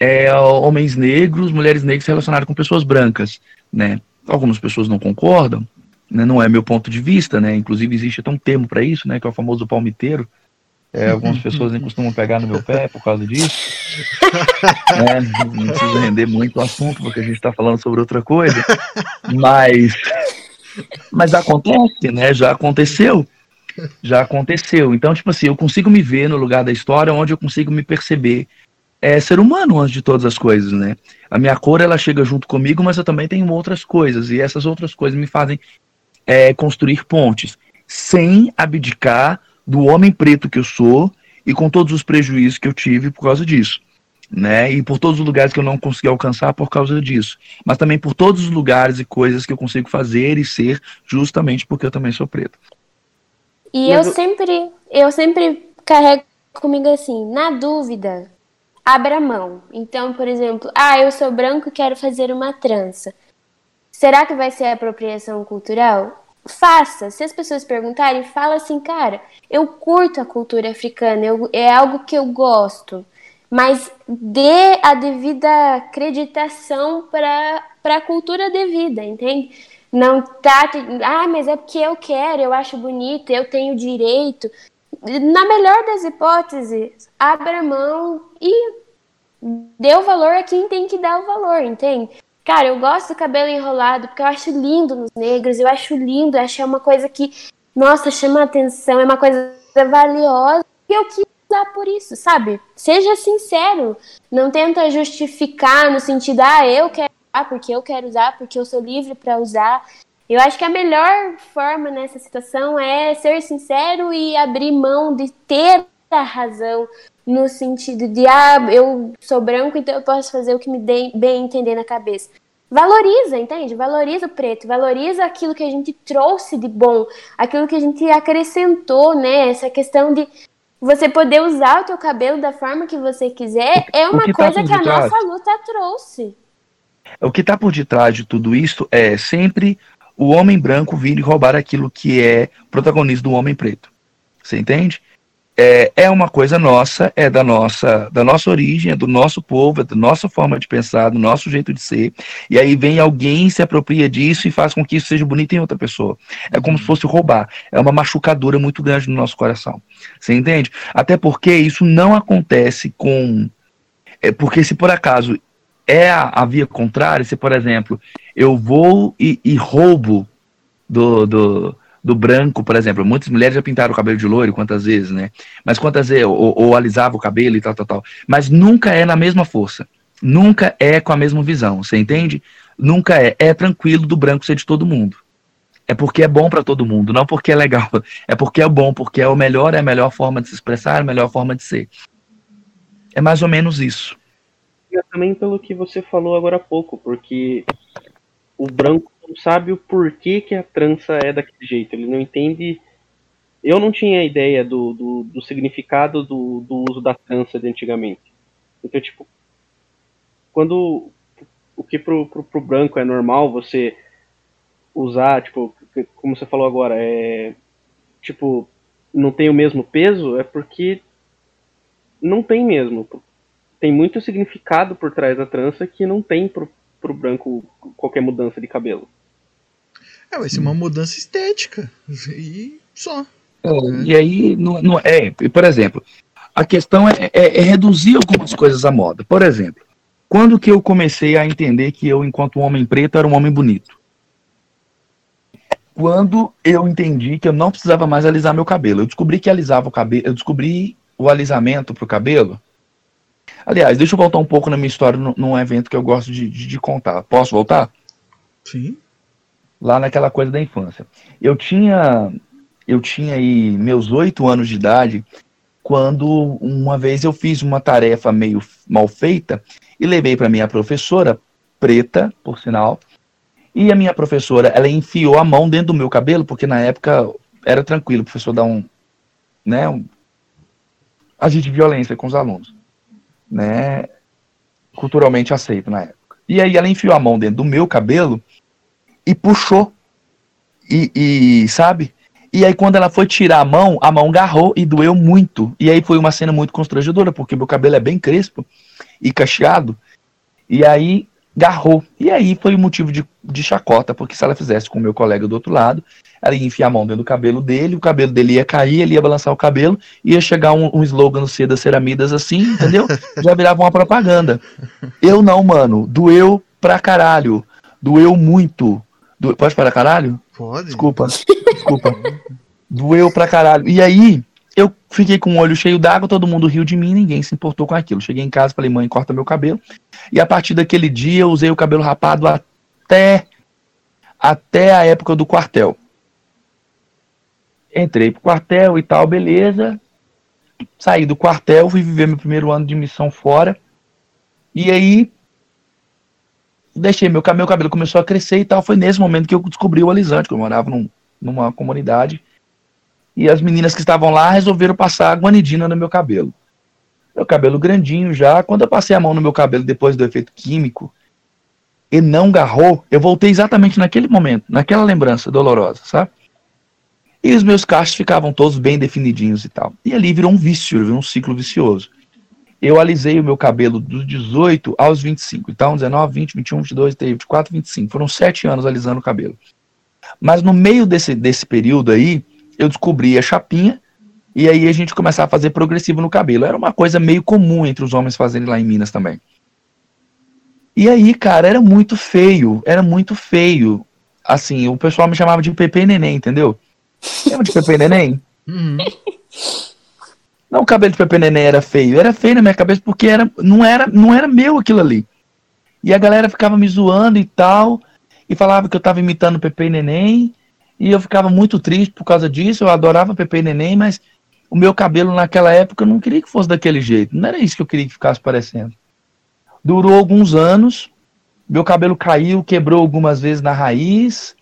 é, homens negros, mulheres negras relacionadas com pessoas brancas né? Algumas pessoas não concordam, né? não é meu ponto de vista, né? Inclusive existe até um termo para isso, né? Que é o famoso palmiteiro. É, algumas pessoas nem costumam pegar no meu pé por causa disso. É, não preciso render muito o assunto, porque a gente está falando sobre outra coisa. Mas, mas acontece, né? Já aconteceu. Já aconteceu. Então, tipo assim, eu consigo me ver no lugar da história onde eu consigo me perceber é ser humano antes de todas as coisas, né? A minha cor ela chega junto comigo, mas eu também tenho outras coisas e essas outras coisas me fazem é, construir pontes, sem abdicar do homem preto que eu sou e com todos os prejuízos que eu tive por causa disso, né? E por todos os lugares que eu não consegui alcançar por causa disso, mas também por todos os lugares e coisas que eu consigo fazer e ser justamente porque eu também sou preto. E eu sempre, eu sempre carrego comigo assim, na dúvida, abra mão. Então, por exemplo, ah, eu sou branco e quero fazer uma trança. Será que vai ser apropriação cultural? Faça. Se as pessoas perguntarem, fala assim, cara, eu curto a cultura africana, eu, é algo que eu gosto. Mas dê a devida acreditação para a cultura devida, entende? Não tá. Ah, mas é porque eu quero, eu acho bonito, eu tenho direito na melhor das hipóteses, abra mão e dê o valor a quem tem que dar o valor, entende? Cara, eu gosto do cabelo enrolado porque eu acho lindo nos negros, eu acho lindo, eu acho é uma coisa que, nossa, chama atenção, é uma coisa valiosa e eu quis por isso, sabe? Seja sincero, não tenta justificar no sentido, ah, eu quero usar porque eu quero usar, porque eu sou livre para usar. Eu acho que a melhor forma nessa situação é ser sincero e abrir mão de ter a razão no sentido de ah, eu sou branco, então eu posso fazer o que me bem entender na cabeça. Valoriza, entende? Valoriza o preto, valoriza aquilo que a gente trouxe de bom, aquilo que a gente acrescentou, né? Essa questão de você poder usar o teu cabelo da forma que você quiser é uma que tá coisa que a nossa luta trouxe. O que está por detrás de tudo isso é sempre o homem branco vir e roubar aquilo que é protagonismo do homem preto. Você entende? É, é uma coisa nossa, é da nossa, da nossa origem, é do nosso povo, é da nossa forma de pensar, do nosso jeito de ser. E aí vem alguém, se apropria disso e faz com que isso seja bonito em outra pessoa. É como se fosse roubar. É uma machucadura muito grande no nosso coração. Você entende? Até porque isso não acontece com. É porque se por acaso é a, a via contrária, se, por exemplo, eu vou e, e roubo do, do, do, branco, por exemplo, muitas mulheres já pintaram o cabelo de loiro, quantas vezes, né? Mas quantas vezes, ou, ou alisava o cabelo e tal, tal, tal. Mas nunca é na mesma força. Nunca é com a mesma visão, você entende? Nunca é. É tranquilo do branco ser de todo mundo. É porque é bom para todo mundo, não porque é legal. É porque é bom, porque é o melhor, é a melhor forma de se expressar, é a melhor forma de ser. É mais ou menos isso também pelo que você falou agora há pouco, porque o branco não sabe o porquê que a trança é daquele jeito. Ele não entende. Eu não tinha ideia do, do, do significado do, do uso da trança de antigamente. Então, tipo, quando o que pro, pro, pro branco é normal você usar, tipo, como você falou agora, é tipo, não tem o mesmo peso, é porque não tem mesmo tem muito significado por trás da trança que não tem pro, pro branco qualquer mudança de cabelo. É, vai ser uma mudança estética. E só. É, e aí, não, não, é, por exemplo, a questão é, é, é, reduzir algumas coisas à moda. Por exemplo, quando que eu comecei a entender que eu, enquanto um homem preto, era um homem bonito? Quando eu entendi que eu não precisava mais alisar meu cabelo. Eu descobri que alisava o cabelo, eu descobri o alisamento pro cabelo. Aliás, deixa eu voltar um pouco na minha história num evento que eu gosto de, de, de contar. Posso voltar? Sim. Lá naquela coisa da infância. Eu tinha, eu tinha aí meus oito anos de idade quando uma vez eu fiz uma tarefa meio mal feita e levei para minha professora, preta, por sinal, e a minha professora, ela enfiou a mão dentro do meu cabelo, porque na época era tranquilo, o professor dar um, né, um, agir de violência com os alunos, né, culturalmente aceito na época. E aí ela enfiou a mão dentro do meu cabelo e puxou. E, e, sabe? E aí quando ela foi tirar a mão, a mão agarrou e doeu muito. E aí foi uma cena muito constrangedora, porque meu cabelo é bem crespo e cacheado. E aí garrou. E aí foi o motivo de, de chacota, porque se ela fizesse com o meu colega do outro lado, ela ia enfiar a mão dentro do cabelo dele, o cabelo dele ia cair, ele ia balançar o cabelo, ia chegar um, um slogan no C das Ceramidas assim, entendeu? Já virava uma propaganda. Eu não, mano. Doeu pra caralho. Doeu muito. Do... Pode parar caralho? Pode. Desculpa. Desculpa. Doeu pra caralho. E aí, eu fiquei com o olho cheio d'água, todo mundo riu de mim, ninguém se importou com aquilo. Cheguei em casa, falei, mãe, corta meu cabelo. E a partir daquele dia, eu usei o cabelo rapado até até a época do quartel. Entrei pro quartel e tal, beleza. Saí do quartel, fui viver meu primeiro ano de missão fora. E aí, deixei meu, meu cabelo começou a crescer e tal. Foi nesse momento que eu descobri o alisante, que eu morava num, numa comunidade. E as meninas que estavam lá resolveram passar guanidina no meu cabelo. Meu cabelo grandinho já. Quando eu passei a mão no meu cabelo depois do efeito químico, e não garrou, eu voltei exatamente naquele momento, naquela lembrança dolorosa, sabe? E os meus cachos ficavam todos bem definidinhos e tal. E ali virou um vício, virou um ciclo vicioso eu alisei o meu cabelo dos 18 aos 25. Então, 19, 20, 21, 22, 23, 24, 25. Foram sete anos alisando o cabelo. Mas no meio desse, desse período aí, eu descobri a chapinha e aí a gente começava a fazer progressivo no cabelo. Era uma coisa meio comum entre os homens fazerem lá em Minas também. E aí, cara, era muito feio. Era muito feio. Assim, o pessoal me chamava de Pepe Neném, entendeu? Lembra de Pepe Neném? Uhum. Não o cabelo de Pepe Neném era feio, era feio na minha cabeça porque era, não, era, não era meu aquilo ali. E a galera ficava me zoando e tal, e falava que eu tava imitando Pepe Neném, e eu ficava muito triste por causa disso, eu adorava Pepe Neném, mas o meu cabelo naquela época eu não queria que fosse daquele jeito, não era isso que eu queria que ficasse parecendo. Durou alguns anos, meu cabelo caiu, quebrou algumas vezes na raiz,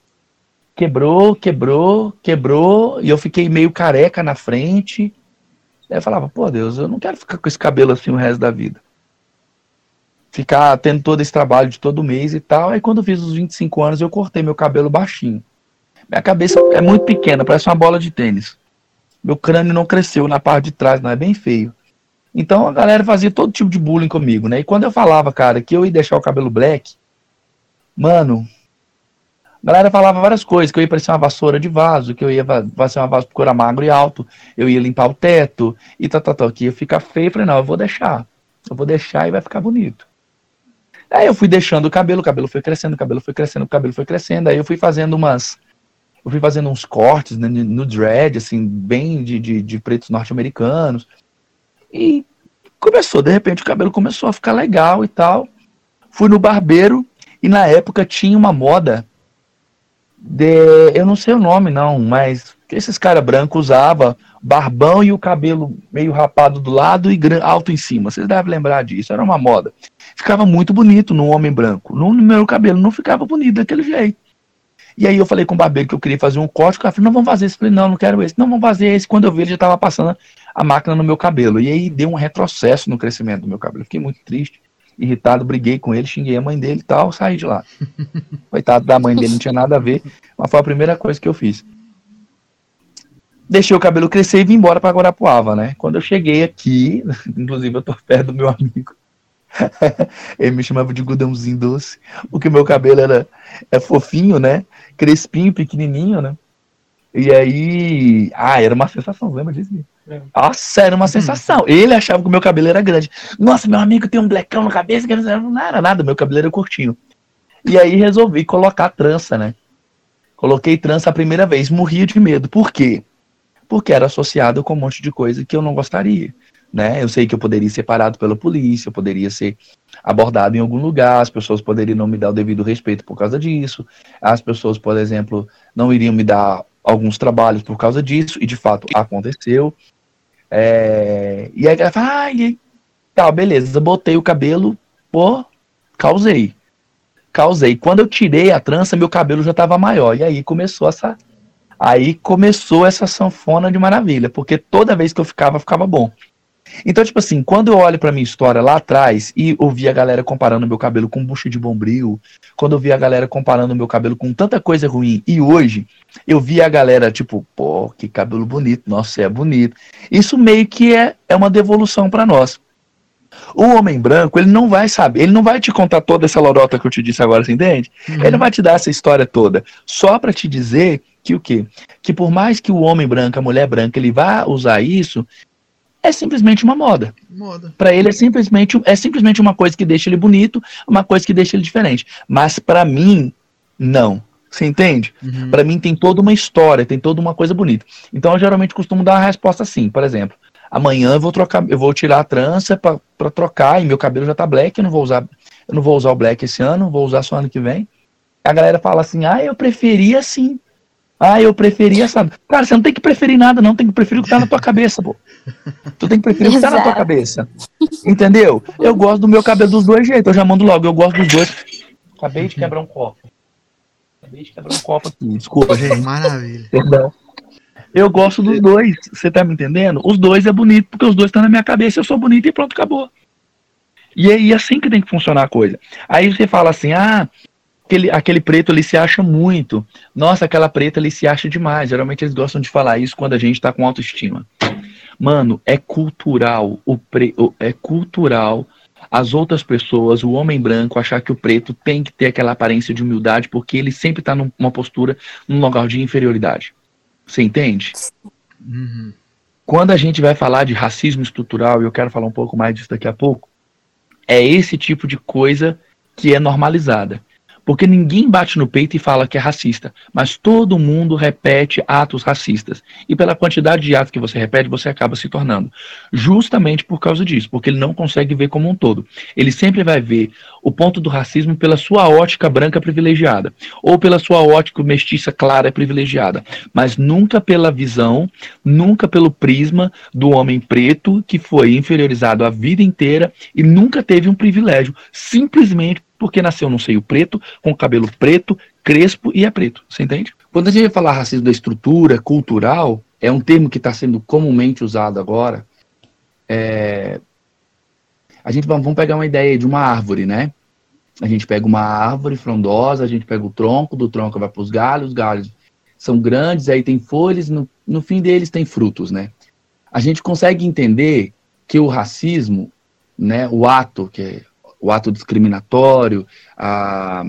quebrou, quebrou, quebrou, e eu fiquei meio careca na frente, Aí eu falava, pô, Deus, eu não quero ficar com esse cabelo assim o resto da vida. Ficar tendo todo esse trabalho de todo mês e tal. Aí quando eu fiz os 25 anos, eu cortei meu cabelo baixinho. Minha cabeça é muito pequena, parece uma bola de tênis. Meu crânio não cresceu na parte de trás, não é bem feio. Então a galera fazia todo tipo de bullying comigo, né? E quando eu falava, cara, que eu ia deixar o cabelo black, mano, a galera falava várias coisas, que eu ia parecer uma vassoura de vaso, que eu ia fazer uma vaso porque eu era magro e alto, eu ia limpar o teto, e tal, tal, tal, que ia ficar feio. Eu falei, não, eu vou deixar. Eu vou deixar e vai ficar bonito. Aí eu fui deixando o cabelo, o cabelo foi crescendo, o cabelo foi crescendo, o cabelo foi crescendo. Aí eu fui fazendo umas. Eu fui fazendo uns cortes né, no dread, assim, bem de, de, de pretos norte-americanos. E começou, de repente o cabelo começou a ficar legal e tal. Fui no barbeiro e na época tinha uma moda de, eu não sei o nome não, mas esses caras brancos usavam barbão e o cabelo meio rapado do lado e alto em cima. Vocês devem lembrar disso, era uma moda. Ficava muito bonito no homem branco. No meu cabelo não ficava bonito daquele jeito. E aí eu falei com o barbeiro que eu queria fazer um corte, o cara falou, não, vamos fazer esse. Eu falei, não, não quero esse. Não, vamos fazer esse. Quando eu vi, ele já estava passando a máquina no meu cabelo. E aí deu um retrocesso no crescimento do meu cabelo. Fiquei muito triste irritado, briguei com ele, xinguei a mãe dele e tal, saí de lá. Coitado da mãe dele, não tinha nada a ver, mas foi a primeira coisa que eu fiz. Deixei o cabelo crescer e vim embora para Guarapuava, né? Quando eu cheguei aqui, inclusive eu tô perto do meu amigo, ele me chamava de gudãozinho doce, porque meu cabelo era é fofinho, né? Crespinho, pequenininho, né? E aí, ah, era uma sensação, lembra disso? É. Nossa, era uma sensação. Hum. Ele achava que o meu cabelo era grande. Nossa, meu amigo tem um blackão na cabeça. Não era nada, meu cabelo era curtinho. E aí resolvi colocar trança, né? Coloquei trança a primeira vez. Morria de medo. Por quê? Porque era associado com um monte de coisa que eu não gostaria. né? Eu sei que eu poderia ser parado pela polícia, eu poderia ser abordado em algum lugar, as pessoas poderiam não me dar o devido respeito por causa disso, as pessoas, por exemplo, não iriam me dar alguns trabalhos por causa disso, e de fato aconteceu. É... E aí ela fala, ah, tá, beleza, botei o cabelo, pô, causei. Causei. Quando eu tirei a trança, meu cabelo já estava maior. E aí começou essa. Aí começou essa sanfona de maravilha, porque toda vez que eu ficava, ficava bom. Então, tipo assim, quando eu olho pra minha história lá atrás e ouvi a galera comparando meu cabelo com bucho de bombril, quando eu vi a galera comparando meu cabelo com tanta coisa ruim, e hoje eu vi a galera, tipo, pô, que cabelo bonito, nossa, é bonito. Isso meio que é, é uma devolução para nós. O homem branco, ele não vai saber, ele não vai te contar toda essa lorota que eu te disse agora, você entende? Uhum. Ele não vai te dar essa história toda, só para te dizer que o quê? Que por mais que o homem branco, a mulher branca, ele vá usar isso, é simplesmente uma moda. Moda. Para ele é simplesmente, é simplesmente uma coisa que deixa ele bonito, uma coisa que deixa ele diferente. Mas para mim, não. Você entende? Uhum. Para mim tem toda uma história, tem toda uma coisa bonita. Então eu geralmente costumo dar uma resposta assim, por exemplo, amanhã eu vou trocar, eu vou tirar a trança para trocar e meu cabelo já tá black, eu não vou usar, eu não vou usar o black esse ano, vou usar só ano que vem. A galera fala assim: "Ah, eu preferia assim". Ah, eu preferia essa. Cara, você não tem que preferir nada, não. Tem que preferir o que tá na tua cabeça, pô. Tu tem que preferir o que tá na tua cabeça. Entendeu? Eu gosto do meu cabelo dos dois jeitos. Eu já mando logo. Eu gosto dos dois. Acabei de quebrar um copo. Acabei de quebrar um copo aqui. Desculpa, gente. Maravilha. Perdão. Eu gosto dos dois. Você tá me entendendo? Os dois é bonito porque os dois estão na minha cabeça. Eu sou bonito e pronto, acabou. E é assim que tem que funcionar a coisa. Aí você fala assim: ah, aquele, aquele preto ali se acha muito. Nossa, aquela preta ali se acha demais. Geralmente eles gostam de falar isso quando a gente tá com autoestima. Mano, é cultural. O pre, é cultural as outras pessoas, o homem branco, achar que o preto tem que ter aquela aparência de humildade porque ele sempre está numa postura, num lugar de inferioridade. Você entende? Uhum. Quando a gente vai falar de racismo estrutural, e eu quero falar um pouco mais disso daqui a pouco, é esse tipo de coisa que é normalizada. Porque ninguém bate no peito e fala que é racista, mas todo mundo repete atos racistas. E pela quantidade de atos que você repete, você acaba se tornando. Justamente por causa disso, porque ele não consegue ver como um todo. Ele sempre vai ver o ponto do racismo pela sua ótica branca privilegiada, ou pela sua ótica mestiça clara privilegiada, mas nunca pela visão, nunca pelo prisma do homem preto que foi inferiorizado a vida inteira e nunca teve um privilégio, simplesmente porque nasceu num seio preto, com cabelo preto, crespo e é preto. Você entende? Quando a gente vai falar racismo da estrutura cultural, é um termo que está sendo comumente usado agora. É... A gente vamos pegar uma ideia de uma árvore, né? A gente pega uma árvore frondosa, a gente pega o tronco, do tronco vai para os galhos, os galhos são grandes, aí tem folhas, no, no fim deles tem frutos, né? A gente consegue entender que o racismo, né, o ato, que é o ato discriminatório, a,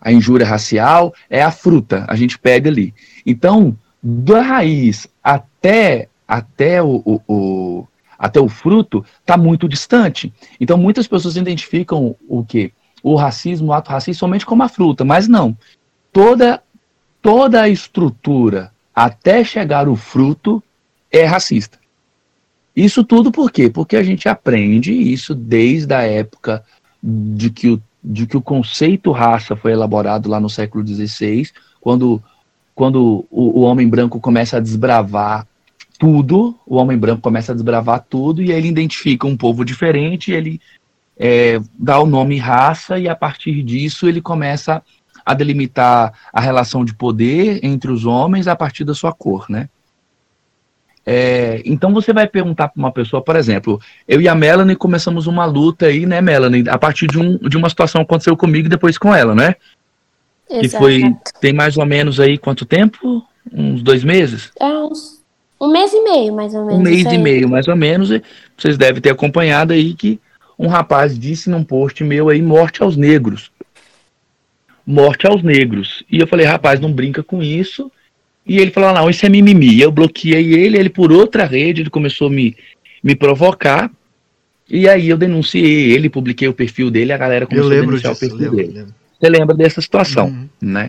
a injúria racial, é a fruta, a gente pega ali. Então, da raiz até, até o, o, o até o fruto está muito distante. Então, muitas pessoas identificam o que? O racismo, o ato racista, somente como a fruta, mas não. Toda, toda a estrutura até chegar o fruto é racista. Isso tudo por quê? Porque a gente aprende isso desde a época de que o, de que o conceito raça foi elaborado lá no século XVI, quando, quando o, o homem branco começa a desbravar tudo, o homem branco começa a desbravar tudo e ele identifica um povo diferente, ele é, dá o nome raça e a partir disso ele começa a delimitar a relação de poder entre os homens a partir da sua cor, né? É, então você vai perguntar para uma pessoa, por exemplo, eu e a Melanie começamos uma luta aí, né, Melanie, a partir de, um, de uma situação que aconteceu comigo e depois com ela, né? Exato. E foi, tem mais ou menos aí quanto tempo? Uns dois meses? É, uns, um mês e meio, mais ou menos. Um mês e meio, mais ou menos. E vocês devem ter acompanhado aí que um rapaz disse num post meu aí, morte aos negros. Morte aos negros. E eu falei, rapaz, não brinca com isso e ele falou: não, isso é mimimi. Eu bloqueei ele, ele por outra rede, ele começou a me, me provocar. E aí eu denunciei ele, publiquei o perfil dele, a galera começou a denunciar disso, o perfil lembro, dele. Lembro. Você lembra dessa situação, uhum. né?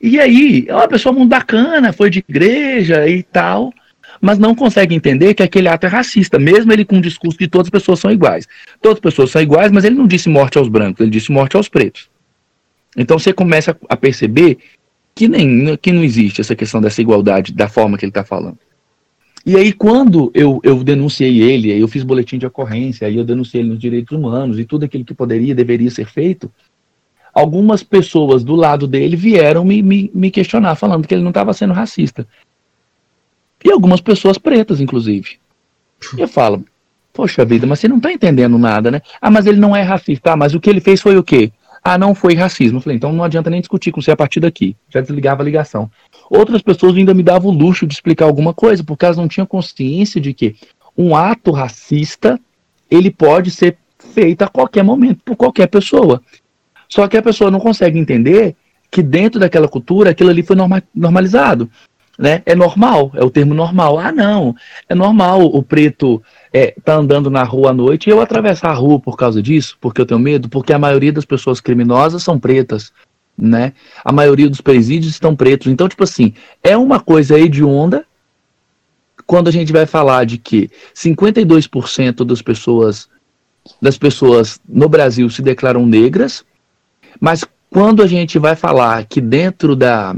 E aí, é uma pessoa muito bacana, foi de igreja e tal, mas não consegue entender que aquele ato é racista, mesmo ele com o discurso de todas as pessoas são iguais. Todas as pessoas são iguais, mas ele não disse morte aos brancos, ele disse morte aos pretos. Então você começa a perceber que, nem, que não existe essa questão dessa igualdade da forma que ele está falando. E aí, quando eu, eu denunciei ele, eu fiz boletim de ocorrência, aí eu denunciei ele nos direitos humanos e tudo aquilo que poderia, deveria ser feito, algumas pessoas do lado dele vieram me, me, me questionar, falando que ele não estava sendo racista. E algumas pessoas pretas, inclusive. E eu falo, poxa vida, mas você não está entendendo nada, né? Ah, mas ele não é racista. Ah, mas o que ele fez foi o quê? Ah, não foi racismo. Eu falei, então não adianta nem discutir com você a partir daqui. Já desligava a ligação. Outras pessoas ainda me davam o luxo de explicar alguma coisa, porque elas não tinham consciência de que um ato racista ele pode ser feito a qualquer momento por qualquer pessoa. Só que a pessoa não consegue entender que dentro daquela cultura aquilo ali foi norma normalizado. Né? É normal, é o termo normal. Ah, não, é normal o preto é, tá andando na rua à noite e eu atravessar a rua por causa disso, porque eu tenho medo, porque a maioria das pessoas criminosas são pretas, né? A maioria dos presídios estão pretos. Então, tipo assim, é uma coisa hedionda quando a gente vai falar de que 52% das pessoas das pessoas no Brasil se declaram negras, mas quando a gente vai falar que dentro da,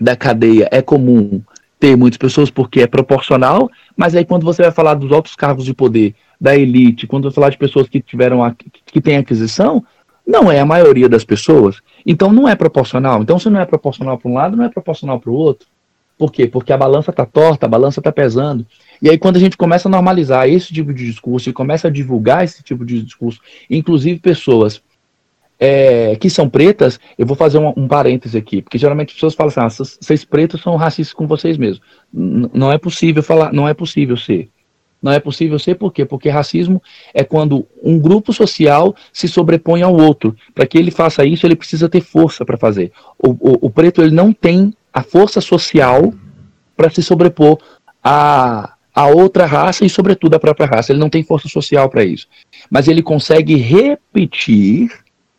da cadeia é comum ter muitas pessoas porque é proporcional, mas aí quando você vai falar dos altos cargos de poder, da elite, quando você falar de pessoas que tiveram a, que têm aquisição, não é a maioria das pessoas. Então não é proporcional. Então se não é proporcional para um lado, não é proporcional para o outro. Por quê? Porque a balança está torta, a balança está pesando. E aí quando a gente começa a normalizar esse tipo de discurso e começa a divulgar esse tipo de discurso, inclusive pessoas é, que são pretas, eu vou fazer um, um parêntese aqui, porque geralmente as pessoas falam assim, ah, vocês pretos são racistas com vocês mesmos. Não é possível falar, não é possível ser. Não é possível ser por quê? Porque racismo é quando um grupo social se sobrepõe ao outro. Para que ele faça isso, ele precisa ter força para fazer. O, o, o, preto ele não tem a força social para se sobrepor a, a outra raça e, sobretudo, a própria raça. Ele não tem força social para isso. Mas ele consegue repetir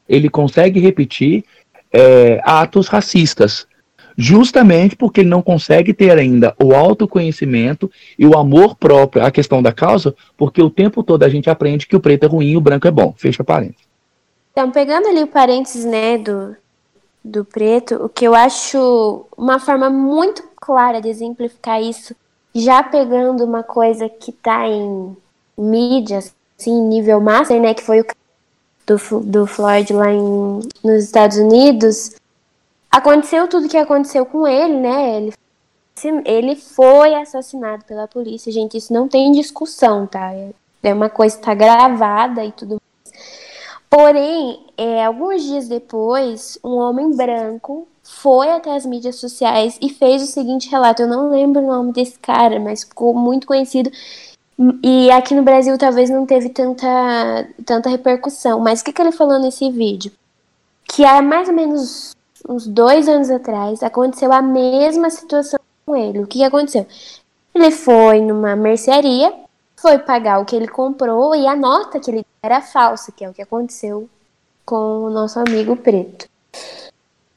ele consegue repetir é, atos racistas, justamente porque ele não consegue ter ainda o autoconhecimento e o amor próprio à questão da causa, porque o tempo todo a gente aprende que o preto é ruim e o branco é bom. Fecha parênteses. Então, pegando ali o parênteses, né, do, do preto, o que eu acho uma forma muito clara de exemplificar isso, já pegando uma coisa que está em mídias, assim, nível master, né, que foi o do, do Floyd lá em, nos Estados Unidos, aconteceu tudo que aconteceu com ele, né? Ele, ele foi assassinado pela polícia, gente. Isso não tem discussão, tá? É uma coisa que tá gravada e tudo. Porém, é, alguns dias depois, um homem branco foi até as mídias sociais e fez o seguinte relato. Eu não lembro o nome desse cara, mas ficou muito conhecido e aqui no Brasil talvez não teve tanta, tanta repercussão. Mas o que, que ele falou nesse vídeo? Que há mais ou menos uns dois anos atrás aconteceu a mesma situação com ele. O que, que aconteceu? Ele foi numa mercearia, foi pagar o que ele comprou e a nota que ele era falsa, que é o que aconteceu com o nosso amigo preto.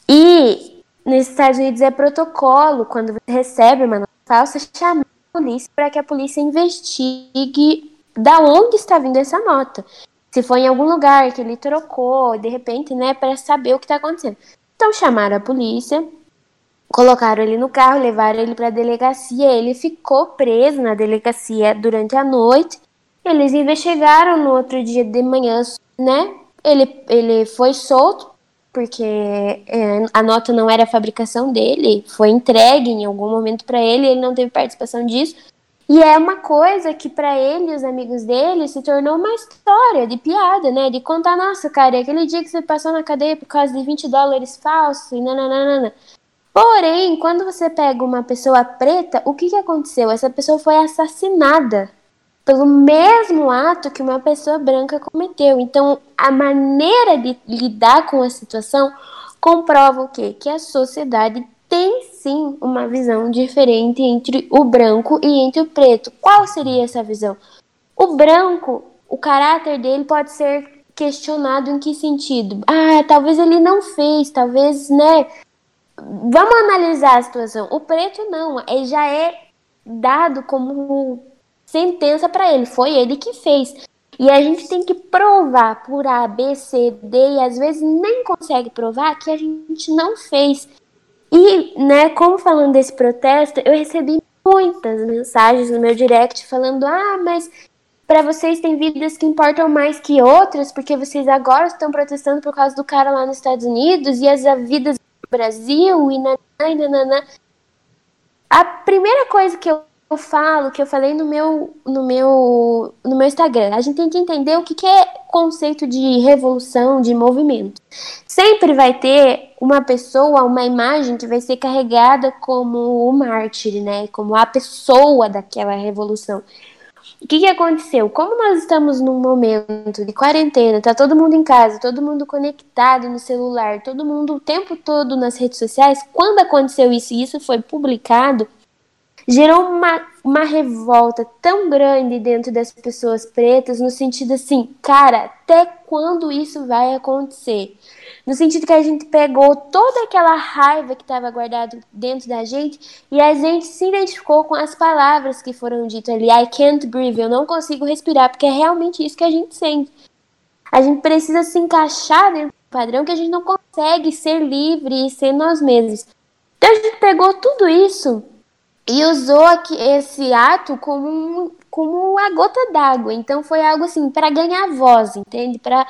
E nos Estados Unidos é protocolo, quando você recebe uma nota falsa, chamar polícia para que a polícia investigue da onde está vindo essa nota. Se foi em algum lugar que ele trocou, de repente, né, para saber o que está acontecendo. Então chamaram a polícia, colocaram ele no carro, levaram ele para a delegacia. Ele ficou preso na delegacia durante a noite. Eles investigaram no outro dia de manhã, né? Ele, ele foi solto porque é, a nota não era a fabricação dele, foi entregue em algum momento para ele, ele não teve participação disso. E é uma coisa que para ele e os amigos dele se tornou uma história de piada, né? De contar, nossa, cara, aquele dia que você passou na cadeia por causa de 20 dólares falso e nananana. Porém, quando você pega uma pessoa preta, o que, que aconteceu? Essa pessoa foi assassinada pelo mesmo ato que uma pessoa branca cometeu. Então, a maneira de lidar com a situação comprova o quê? Que a sociedade tem sim uma visão diferente entre o branco e entre o preto. Qual seria essa visão? O branco, o caráter dele pode ser questionado em que sentido? Ah, talvez ele não fez, talvez, né? Vamos analisar a situação. O preto não, ele já é dado como sentença para ele, foi ele que fez. E a gente tem que provar por A, B, C, D, e às vezes nem consegue provar que a gente não fez. E, né, como falando desse protesto, eu recebi muitas mensagens no meu direct falando: ah, mas para vocês tem vidas que importam mais que outras, porque vocês agora estão protestando por causa do cara lá nos Estados Unidos e as vidas do Brasil e nananana. A primeira coisa que eu eu falo, que eu falei no meu, no meu, no meu Instagram. A gente tem que entender o que, que é conceito de revolução, de movimento. Sempre vai ter uma pessoa, uma imagem que vai ser carregada como o mártir, né? Como a pessoa daquela revolução. O que, que aconteceu? Como nós estamos num momento de quarentena, tá todo mundo em casa, todo mundo conectado no celular, todo mundo o tempo todo nas redes sociais, quando aconteceu isso e isso foi publicado, gerou uma, uma revolta tão grande dentro das pessoas pretas, no sentido assim, cara, até quando isso vai acontecer? No sentido que a gente pegou toda aquela raiva que estava guardada dentro da gente e a gente se identificou com as palavras que foram ditas ali. I can't breathe, eu não consigo respirar, porque é realmente isso que a gente sente. A gente precisa se encaixar dentro do padrão que a gente não consegue ser livre e ser nós mesmos. Então a gente pegou tudo isso e usou aqui esse ato como, um, como uma gota d'água. Então foi algo assim para ganhar voz, entende? Para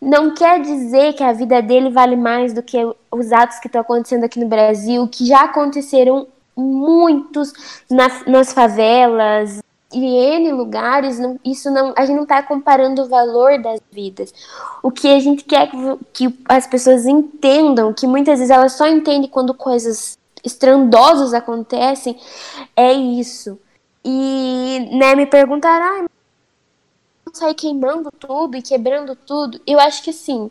não quer dizer que a vida dele vale mais do que os atos que estão acontecendo aqui no Brasil, que já aconteceram muitos na, nas favelas e N lugares. Não, isso não, a gente não está comparando o valor das vidas. O que a gente quer que, que as pessoas entendam, que muitas vezes elas só entendem quando coisas estrondosos acontecem, é isso. E, né, me perguntaram, ah, sair queimando tudo e quebrando tudo. Eu acho que sim,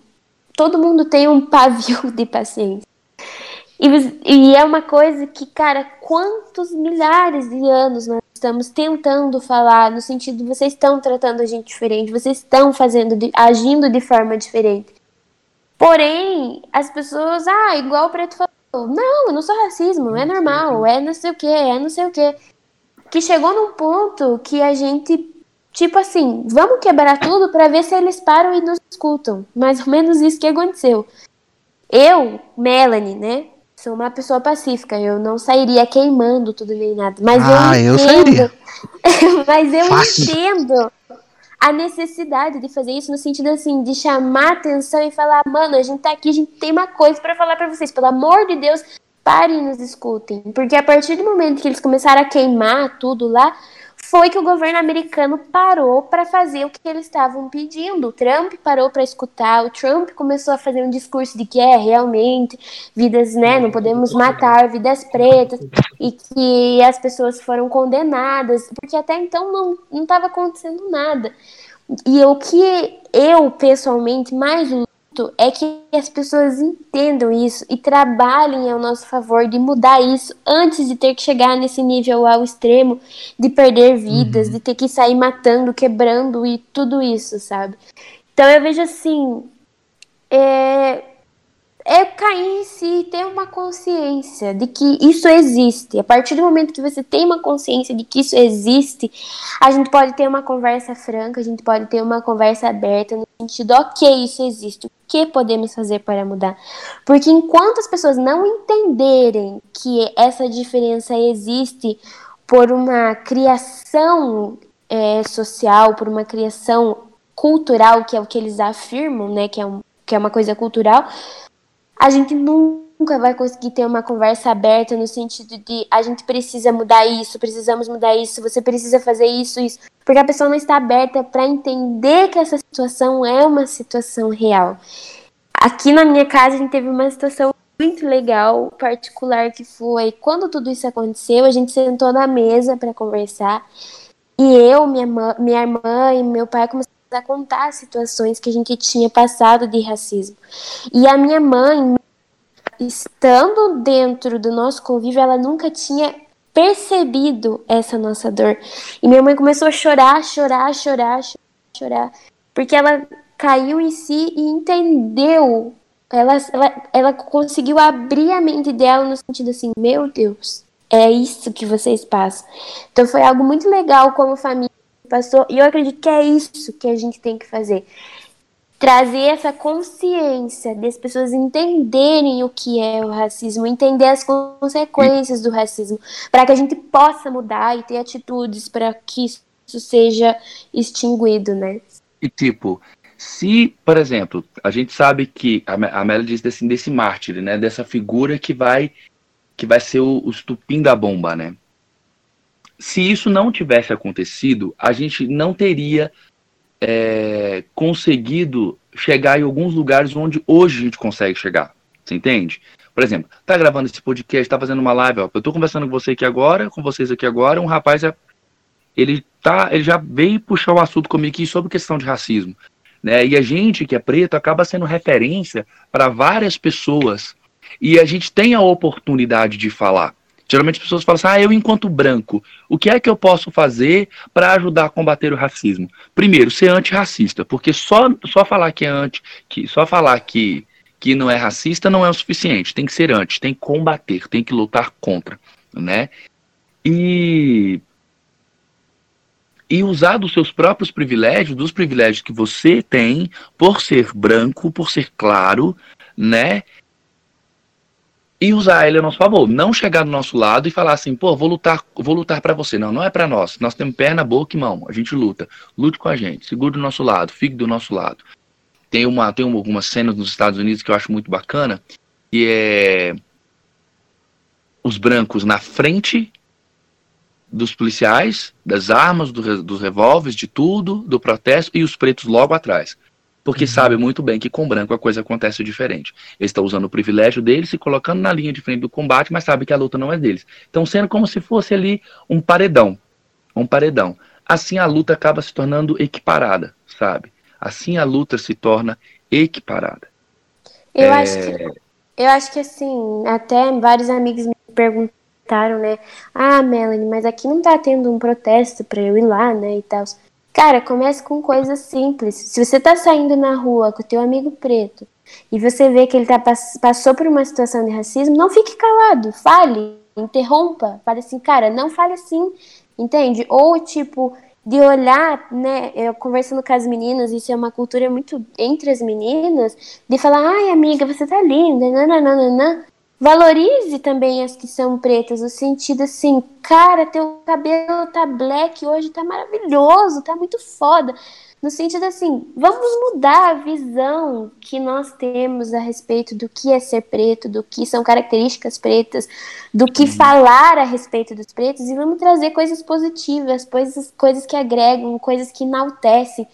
todo mundo tem um pavio de paciência. E, e é uma coisa que, cara, quantos milhares de anos nós estamos tentando falar no sentido vocês estão tratando a gente diferente, vocês estão fazendo, agindo de forma diferente. Porém, as pessoas, ah, igual o Preto falou, não, não sou racismo, é normal, é não sei o que, é não sei o que. Que chegou num ponto que a gente, tipo assim, vamos quebrar tudo para ver se eles param e nos escutam. Mais ou menos isso que aconteceu. Eu, Melanie, né? Sou uma pessoa pacífica, eu não sairia queimando tudo nem nada. Mas ah, eu entendo. Eu mas eu Fácil. entendo a necessidade de fazer isso no sentido assim, de chamar atenção e falar, mano, a gente tá aqui, a gente tem uma coisa para falar para vocês, pelo amor de Deus, parem e nos escutem. Porque a partir do momento que eles começaram a queimar tudo lá, foi que o governo americano parou para fazer o que eles estavam pedindo. O Trump parou para escutar, o Trump começou a fazer um discurso de que é realmente vidas, né, não podemos matar vidas pretas e que as pessoas foram condenadas, porque até então não estava acontecendo nada. E o que eu pessoalmente mais é que as pessoas entendam isso e trabalhem ao nosso favor de mudar isso antes de ter que chegar nesse nível ao extremo de perder vidas, uhum. de ter que sair matando, quebrando e tudo isso, sabe? Então eu vejo assim, é, é cair em si, ter uma consciência de que isso existe. A partir do momento que você tem uma consciência de que isso existe, a gente pode ter uma conversa franca, a gente pode ter uma conversa aberta no sentido, ok, isso existe, o que podemos fazer para mudar? Porque enquanto as pessoas não entenderem que essa diferença existe por uma criação é, social, por uma criação cultural, que é o que eles afirmam, né, que é, um, que é uma coisa cultural, a gente nunca vai conseguir ter uma conversa aberta no sentido de a gente precisa mudar isso, precisamos mudar isso, você precisa fazer isso, isso, porque a pessoa não está aberta para entender que essa situação é uma situação real. Aqui na minha casa a gente teve uma situação muito legal, particular que foi quando tudo isso aconteceu, a gente sentou na mesa para conversar e eu, minha, minha irmã e meu pai começaram a contar situações que a gente tinha passado de racismo. E a minha mãe, estando dentro do nosso convívio, ela nunca tinha percebido essa nossa dor. E minha mãe começou a chorar, chorar, chorar, chorar, porque ela caiu em si e entendeu. Ela, ela, ela conseguiu abrir a mente dela no sentido assim: meu Deus, é isso que vocês passam. Então foi algo muito legal como família passou, e eu acredito que é isso que a gente tem que fazer. Trazer essa consciência das pessoas entenderem o que é o racismo, entender as consequências do racismo, para que a gente possa mudar e ter atitudes para que isso seja extinguido, né? E tipo, se, por exemplo, a gente sabe que a Amélia diz desse, desse mártir, né, dessa figura que vai que vai ser o, o estupim da bomba, né? Se isso não tivesse acontecido, a gente não teria é, conseguido chegar em alguns lugares onde hoje a gente consegue chegar. Você entende? Por exemplo, tá gravando esse podcast, tá fazendo uma live, ó, eu tô conversando com você aqui agora, com vocês aqui agora, um rapaz é, ele tá, ele já veio puxar o assunto comigo aqui sobre questão de racismo, né? E a gente que é preto acaba sendo referência para várias pessoas e a gente tem a oportunidade de falar. Geralmente as pessoas falam assim: ah, eu enquanto branco, o que é que eu posso fazer para ajudar a combater o racismo? Primeiro, ser antirracista, porque só, só falar que é anti, que só falar que, que não é racista não é o suficiente. Tem que ser anti, tem que combater, tem que lutar contra, né? E e usar dos seus próprios privilégios, dos privilégios que você tem por ser branco, por ser claro, né? E usar ele a nosso favor. Não chegar do nosso lado e falar assim, pô, vou lutar, vou lutar para você. Não, não é para nós. Nós temos perna, boca e mão. A gente luta. Lute com a gente. Segure do nosso lado. Fique do nosso lado. Tem uma, tem algumas cenas nos Estados Unidos que eu acho muito bacana, que é os brancos na frente dos policiais, das armas, do, dos revólveres, de tudo, do protesto, e os pretos logo atrás porque uhum. sabe muito bem que com branco a coisa acontece diferente. Eles estão usando o privilégio deles, se colocando na linha de frente do combate, mas sabe que a luta não é deles. Então, sendo como se fosse ali um paredão. Um paredão. Assim a luta acaba se tornando equiparada, sabe? Assim a luta se torna equiparada. Eu é... acho que eu acho que assim, até vários amigos me perguntaram, né? Ah, Melanie, mas aqui não tá tendo um protesto para eu ir lá, né, e tal. Cara, comece com coisas simples. Se você tá saindo na rua com o teu amigo preto e você vê que ele tá, passou por uma situação de racismo, não fique calado, fale, interrompa, fale assim, cara, não fale assim, entende? Ou tipo, de olhar, né, eu conversando com as meninas, isso é uma cultura muito entre as meninas, de falar, ai amiga, você tá linda, nananana. Valorize também as que são pretas, no sentido assim, cara, teu cabelo tá black hoje, tá maravilhoso, tá muito foda. No sentido assim, vamos mudar a visão que nós temos a respeito do que é ser preto, do que são características pretas, do que uhum. falar a respeito dos pretos e vamos trazer coisas positivas, coisas, coisas que agregam, coisas que enaltecem,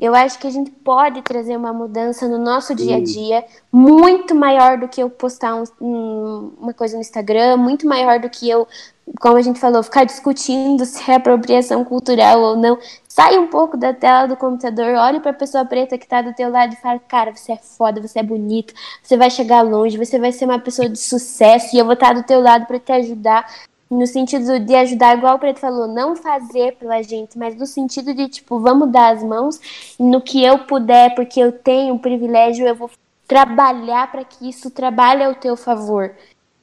eu acho que a gente pode trazer uma mudança no nosso dia a dia muito maior do que eu postar um, um, uma coisa no Instagram, muito maior do que eu, como a gente falou, ficar discutindo se é apropriação cultural ou não. Sai um pouco da tela do computador, olhe para a pessoa preta que está do teu lado e fala: "Cara, você é foda, você é bonito, você vai chegar longe, você vai ser uma pessoa de sucesso e eu vou estar do teu lado para te ajudar no sentido de ajudar, igual o Preto falou, não fazer pela gente, mas no sentido de, tipo, vamos dar as mãos no que eu puder, porque eu tenho o privilégio, eu vou trabalhar para que isso trabalhe ao teu favor.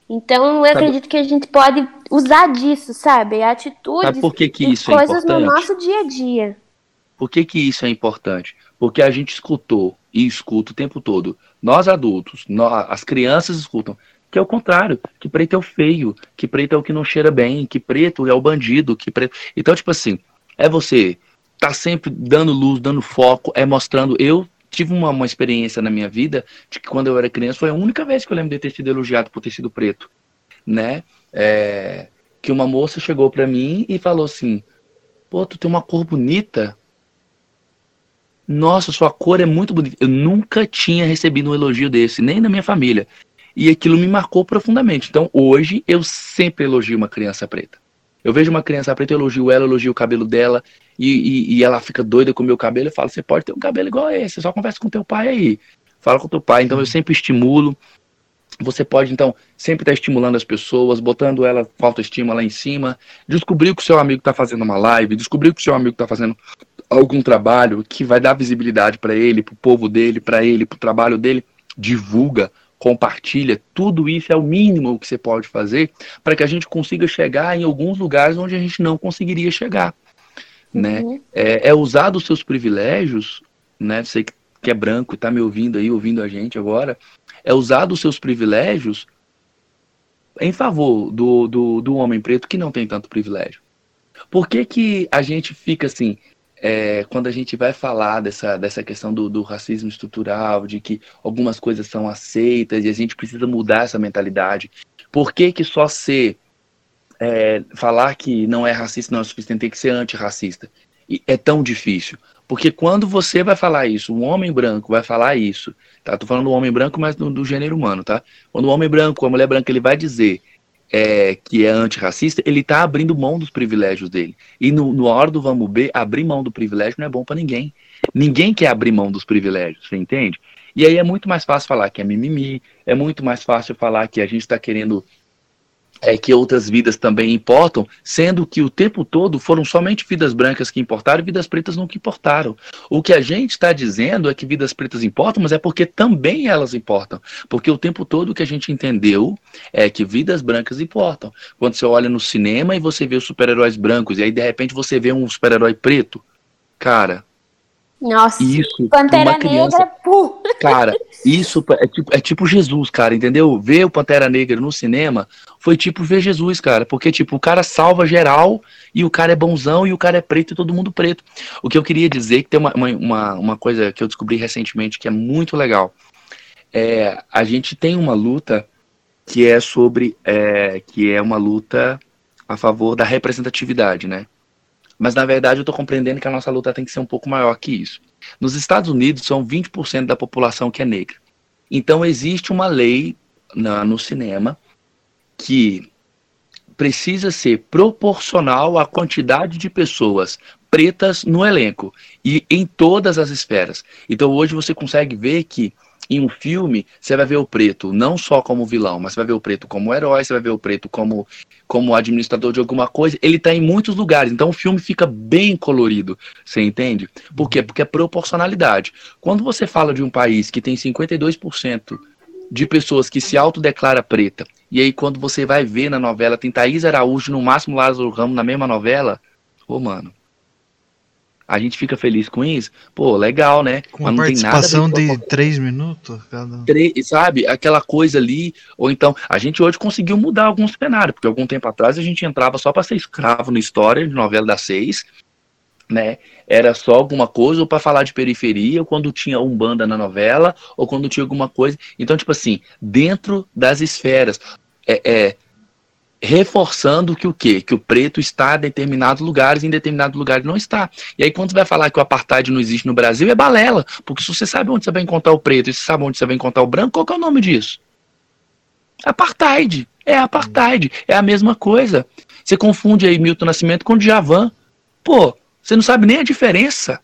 Então, eu sabe, acredito que a gente pode usar disso, sabe? Atitudes sabe por que que isso é coisas é no nosso dia a dia. Por que, que isso é importante? Porque a gente escutou e escuta o tempo todo. Nós adultos, nós, as crianças escutam que é o contrário, que preto é o feio, que preto é o que não cheira bem, que preto é o bandido, que preto. Então, tipo assim, é você tá sempre dando luz, dando foco, é mostrando. Eu tive uma, uma experiência na minha vida de que quando eu era criança foi a única vez que eu lembro de ter sido elogiado por ter sido preto, né? É, que uma moça chegou para mim e falou assim: "Pô, tu tem uma cor bonita". Nossa, sua cor é muito bonita. Eu nunca tinha recebido um elogio desse, nem na minha família. E aquilo me marcou profundamente. Então, hoje, eu sempre elogio uma criança preta. Eu vejo uma criança preta, eu elogio ela, elogio o cabelo dela, e, e, e ela fica doida com o meu cabelo. Eu falo: você pode ter um cabelo igual esse, só conversa com teu pai aí. Fala com teu pai. Então, eu sempre estimulo. Você pode, então, sempre estar estimulando as pessoas, botando ela com autoestima lá em cima. Descobrir que o seu amigo está fazendo uma live, descobrir que o seu amigo está fazendo algum trabalho que vai dar visibilidade para ele, para o povo dele, para ele, para o trabalho dele. Divulga, compartilha, tudo isso é o mínimo que você pode fazer para que a gente consiga chegar em alguns lugares onde a gente não conseguiria chegar. Né? Uhum. É, é usar os seus privilégios, né? Você que é branco e está me ouvindo aí, ouvindo a gente agora, é usar os seus privilégios em favor do, do, do homem preto que não tem tanto privilégio. Por que, que a gente fica assim, é, quando a gente vai falar dessa, dessa questão do, do, racismo estrutural, de que algumas coisas são aceitas e a gente precisa mudar essa mentalidade, por que, que só ser é, falar que não é racista não é suficiente, tem que ser antirracista? E é tão difícil. Porque quando você vai falar isso, um homem branco vai falar isso, tá? Tô falando do homem branco, mas do, do gênero humano, tá? Quando o homem branco, a mulher branca, ele vai dizer é, que é antirracista, ele está abrindo mão dos privilégios dele. E no, no hora do vamos ver, abrir mão do privilégio não é bom para ninguém. Ninguém quer abrir mão dos privilégios, você entende? E aí é muito mais fácil falar que é mimimi, é muito mais fácil falar que a gente está querendo é que outras vidas também importam, sendo que o tempo todo foram somente vidas brancas que importaram e vidas pretas nunca importaram. O que a gente está dizendo é que vidas pretas importam, mas é porque também elas importam. Porque o tempo todo o que a gente entendeu é que vidas brancas importam. Quando você olha no cinema e você vê os super-heróis brancos, e aí de repente você vê um super-herói preto, cara, nossa, isso, Pantera criança, Negra, pô. Cara, isso é tipo, é tipo Jesus, cara, entendeu? Ver o Pantera Negra no cinema foi tipo ver Jesus, cara. Porque, tipo, o cara salva geral e o cara é bonzão e o cara é preto e todo mundo preto. O que eu queria dizer, que tem uma, uma, uma coisa que eu descobri recentemente que é muito legal. É, a gente tem uma luta que é sobre. É, que é uma luta a favor da representatividade, né? Mas na verdade eu estou compreendendo que a nossa luta tem que ser um pouco maior que isso. Nos Estados Unidos são 20% da população que é negra. Então existe uma lei na, no cinema que precisa ser proporcional à quantidade de pessoas pretas no elenco e em todas as esferas. Então hoje você consegue ver que em um filme, você vai ver o preto não só como vilão, mas você vai ver o preto como herói, você vai ver o preto como, como administrador de alguma coisa. Ele está em muitos lugares, então o filme fica bem colorido, você entende? Por quê? Porque é proporcionalidade. Quando você fala de um país que tem 52% de pessoas que se autodeclara preta, e aí quando você vai ver na novela, tem Thaís Araújo, no máximo Lázaro Ramos na mesma novela, ô mano, a gente fica feliz com isso, pô, legal, né? Com Mas não participação tem nada de três minutos, cada... Três, sabe? Aquela coisa ali, ou então, a gente hoje conseguiu mudar alguns cenários, porque algum tempo atrás a gente entrava só para ser escravo na história de novela das seis, né? Era só alguma coisa ou para falar de periferia, ou quando tinha um banda na novela, ou quando tinha alguma coisa. Então, tipo assim, dentro das esferas, é, é reforçando que o quê? Que o preto está em determinados lugares e em determinados lugares não está. E aí quando você vai falar que o apartheid não existe no Brasil, é balela, porque se você sabe onde você vai encontrar o preto e você sabe onde você vai encontrar o branco, qual que é o nome disso? Apartheid. É apartheid. É a mesma coisa. Você confunde aí Milton Nascimento com Djavan. Pô, você não sabe nem a diferença.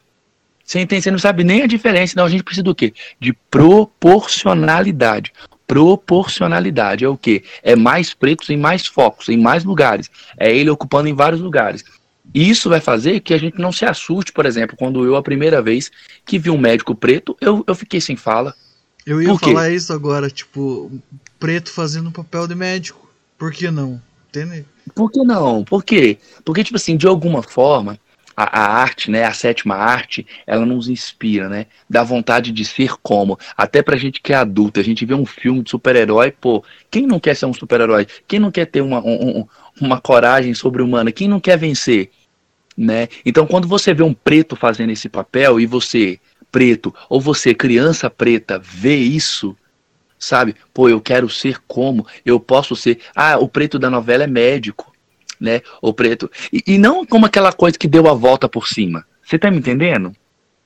Você entende? Você não sabe nem a diferença. Então a gente precisa do quê? De proporcionalidade. Proporcionalidade é o quê? É mais pretos em mais focos, em mais lugares. É ele ocupando em vários lugares. E isso vai fazer que a gente não se assuste, por exemplo, quando eu, a primeira vez que vi um médico preto, eu, eu fiquei sem fala. Eu ia falar isso agora, tipo, preto fazendo papel de médico. Por que não? Entende? Por que não? Por quê? Porque, tipo assim, de alguma forma, a, a, arte, né, a sétima arte, ela nos inspira, né? Dá vontade de ser como. Até pra gente que é adulta, a gente vê um filme de super-herói, pô, quem não quer ser um super-herói? Quem não quer ter uma, um, uma coragem sobre-humana? Quem não quer vencer? Né? Então, quando você vê um preto fazendo esse papel e você, preto, ou você, criança preta, vê isso, sabe? Pô, eu quero ser como? Eu posso ser. Ah, o preto da novela é médico né? O preto. E, e, não como aquela coisa que deu a volta por cima. Você tá me entendendo?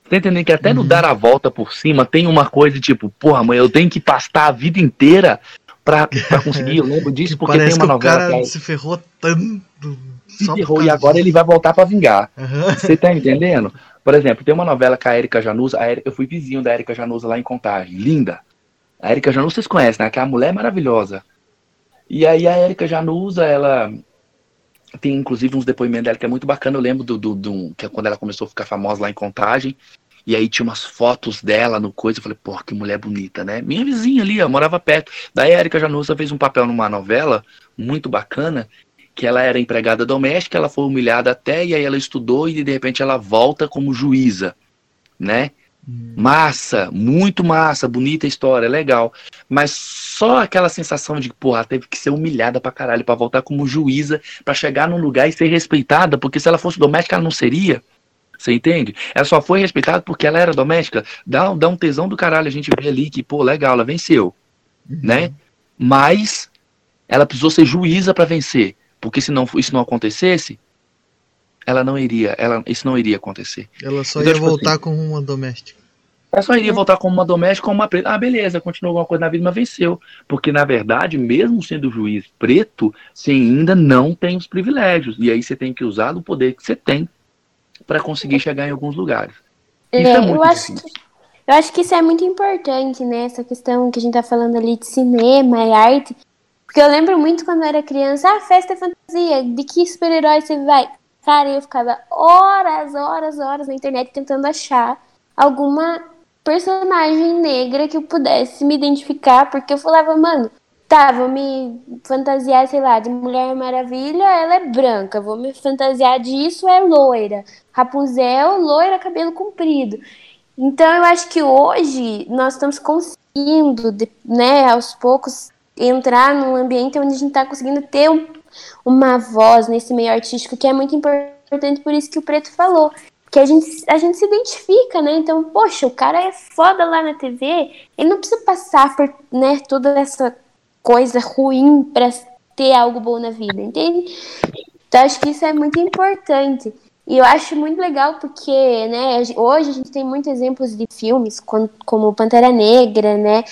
Você tá entendendo que até uhum. no dar a volta por cima tem uma coisa tipo, porra, mãe, eu tenho que pastar a vida inteira pra, pra conseguir. Eu lembro disso porque tem uma novela. O cara se ferrou tanto. Se ferrou e agora ele vai voltar para vingar. Uhum. Você tá entendendo? Por exemplo, tem uma novela com a Erika Januza. A Erika, eu fui vizinho da Erika Januza lá em Contagem. Linda. A Erika Januza vocês conhecem, né? Aquela mulher maravilhosa. E aí a Erika Januza, ela tem inclusive uns depoimentos dela que é muito bacana. Eu lembro do, do, do, que é quando ela começou a ficar famosa lá em Contagem. E aí tinha umas fotos dela no coisa. Eu falei, pô, que mulher bonita, né? Minha vizinha ali, ó, morava perto. Daí a Erika Janusa fez um papel numa novela muito bacana, que ela era empregada doméstica, ela foi humilhada até, e aí ela estudou e de repente ela volta como juíza, né? Hum. Massa, muito massa, bonita história, legal. Mas só aquela sensação de, porra, teve que ser humilhada pra caralho pra voltar como juíza, pra chegar num lugar e ser respeitada, porque se ela fosse doméstica, ela não seria. Você entende? Ela só foi respeitada porque ela era doméstica. Dá, dá um tesão do caralho a gente vê ali que, pô, legal, ela venceu. Uhum. Né? Mas ela precisou ser juíza para vencer. Porque se não, isso não acontecesse, ela não iria, ela, isso não iria acontecer. Ela só então, ia tipo voltar assim, como uma doméstica. Ela só iria voltar como uma doméstica, como uma preta. Ah, beleza, continuou alguma coisa na vida, mas venceu. Porque, na verdade, mesmo sendo juiz preto, você ainda não tem os privilégios. E aí você tem que usar o poder que você tem para conseguir chegar em alguns lugares. Isso é, é muito eu acho difícil. Que... Eu acho que isso é muito importante, né? Essa questão que a gente tá falando ali de cinema e arte. Porque eu lembro muito quando eu era criança, ah, festa é fantasia, de que super-herói você vai? Cara, eu ficava horas, horas, horas na internet tentando achar alguma personagem negra que eu pudesse me identificar, porque eu falava, mano, tá, vou me fantasiar, sei lá, de Mulher Maravilha, ela é branca, vou me fantasiar disso, é loira. Rapunzel, loira, cabelo comprido. Então eu acho que hoje nós estamos conseguindo, né, aos poucos, entrar num ambiente onde a gente está conseguindo ter um, uma voz nesse meio artístico que é muito importante, por isso que o Preto falou. Que a gente, a gente se identifica, né? Então, poxa, o cara é foda lá na TV, ele não precisa passar por né, toda essa coisa ruim para ter algo bom na vida, entende? Então, acho que isso é muito importante. E eu acho muito legal porque, né, hoje a gente tem muitos exemplos de filmes, como Pantera Negra, né,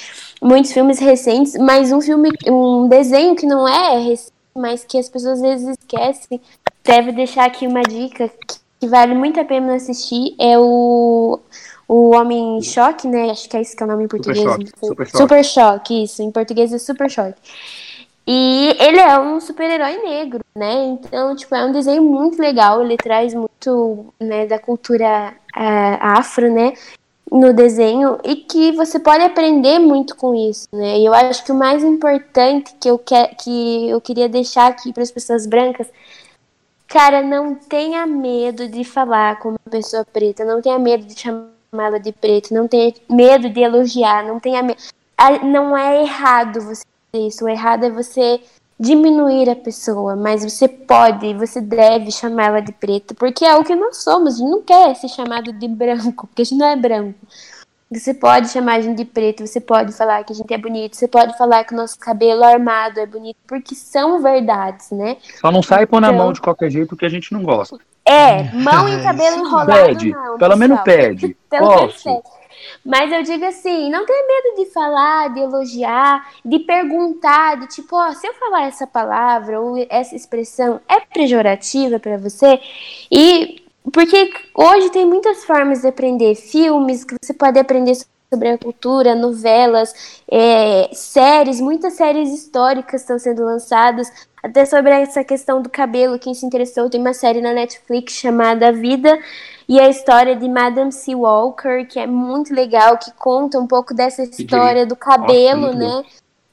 muitos filmes recentes, mas um filme, um desenho que não é mas que as pessoas às vezes esquecem, deve deixar aqui uma dica que, que vale muito a pena assistir, é o o Homem Choque, né? Acho que é isso que é o nome em português. Super Choque. Super Choque, super choque isso. Em português é Super Choque. E ele é um super-herói negro, né? Então, tipo, é um desenho muito legal. Ele traz muito, né, da cultura uh, afro, né? No desenho e que você pode aprender muito com isso, né? E eu acho que o mais importante que eu, que, que eu queria deixar aqui para as pessoas brancas Cara, não tenha medo de falar com uma pessoa preta, não tenha medo de chamá-la de preto, não tenha medo de elogiar, não tenha medo. Não é errado você isso. O errado é você diminuir a pessoa, mas você pode, você deve chamá-la de preta, porque é o que nós somos. A gente não quer ser chamado de branco, porque a gente não é branco. Você pode chamar a gente de preto, você pode falar que a gente é bonito, você pode falar que o nosso cabelo armado é bonito, porque são verdades, né? Só não sai pôr na então, mão de qualquer jeito que a gente não gosta. É, mão e cabelo enrolado pede, não. Pelo pessoal. menos pede. Pelo Posso. Mas eu digo assim, não tenha medo de falar, de elogiar, de perguntar, de tipo, ó, se eu falar essa palavra ou essa expressão é pejorativa para você? E porque hoje tem muitas formas de aprender. Filmes que você pode aprender sobre a cultura, novelas, é, séries, muitas séries históricas estão sendo lançadas, até sobre essa questão do cabelo, quem se interessou, tem uma série na Netflix chamada Vida e a história de Madame C. Walker, que é muito legal, que conta um pouco dessa história do cabelo, né?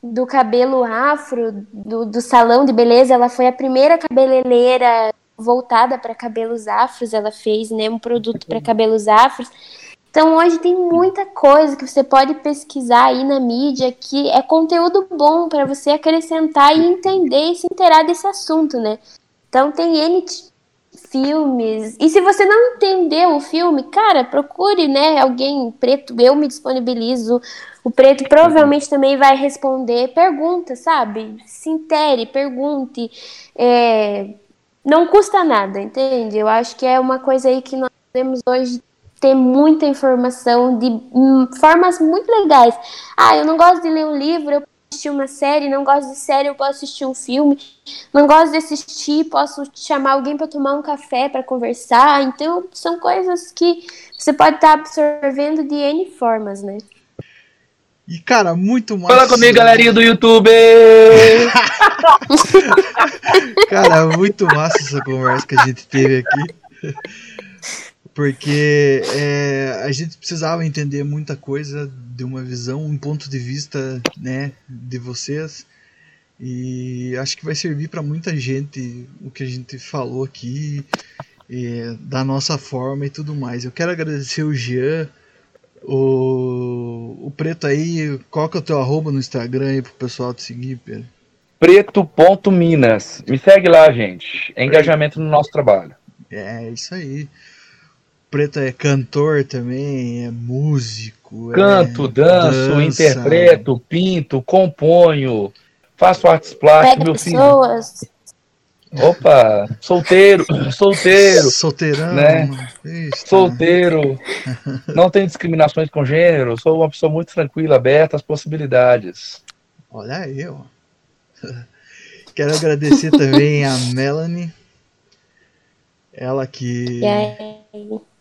Do cabelo afro, do, do salão de beleza. Ela foi a primeira cabeleireira voltada para cabelos afros, ela fez né, um produto para cabelos afros. Então hoje tem muita coisa que você pode pesquisar aí na mídia que é conteúdo bom para você acrescentar e entender e se inteirar desse assunto, né? Então tem N filmes. E se você não entendeu o filme, cara, procure, né, alguém preto, eu me disponibilizo. O preto provavelmente também vai responder. Pergunta, sabe? Se intere, pergunte. É... Não custa nada, entende? Eu acho que é uma coisa aí que nós temos hoje ter muita informação de hum, formas muito legais. Ah, eu não gosto de ler um livro, eu assistir uma série, não gosto de série, eu posso assistir um filme, não gosto de assistir, posso chamar alguém para tomar um café, para conversar. Então, são coisas que você pode estar tá absorvendo de N formas, né? E, cara, muito massa. Fala comigo, galerinha do YouTube! cara, muito massa essa conversa que a gente teve aqui. Porque é, a gente precisava entender muita coisa de uma visão, um ponto de vista né, de vocês. E acho que vai servir para muita gente o que a gente falou aqui, da nossa forma e tudo mais. Eu quero agradecer o Jean, o, o Preto aí. Qual que é o teu arroba no Instagram aí pro pessoal te seguir, Pedro? Preto.minas. Me segue lá, gente. É engajamento no nosso trabalho. É, isso aí. Preto é cantor também, é músico. Canto, é danço, dança. interpreto, pinto, componho, faço artes plásticas, Pega meu pessoas. filho. Opa, solteiro, solteiro. Solteirão. Né? Solteiro. Não tem discriminações com gênero. Sou uma pessoa muito tranquila, aberta às possibilidades. Olha aí, ó. Quero agradecer também a Melanie. Ela que,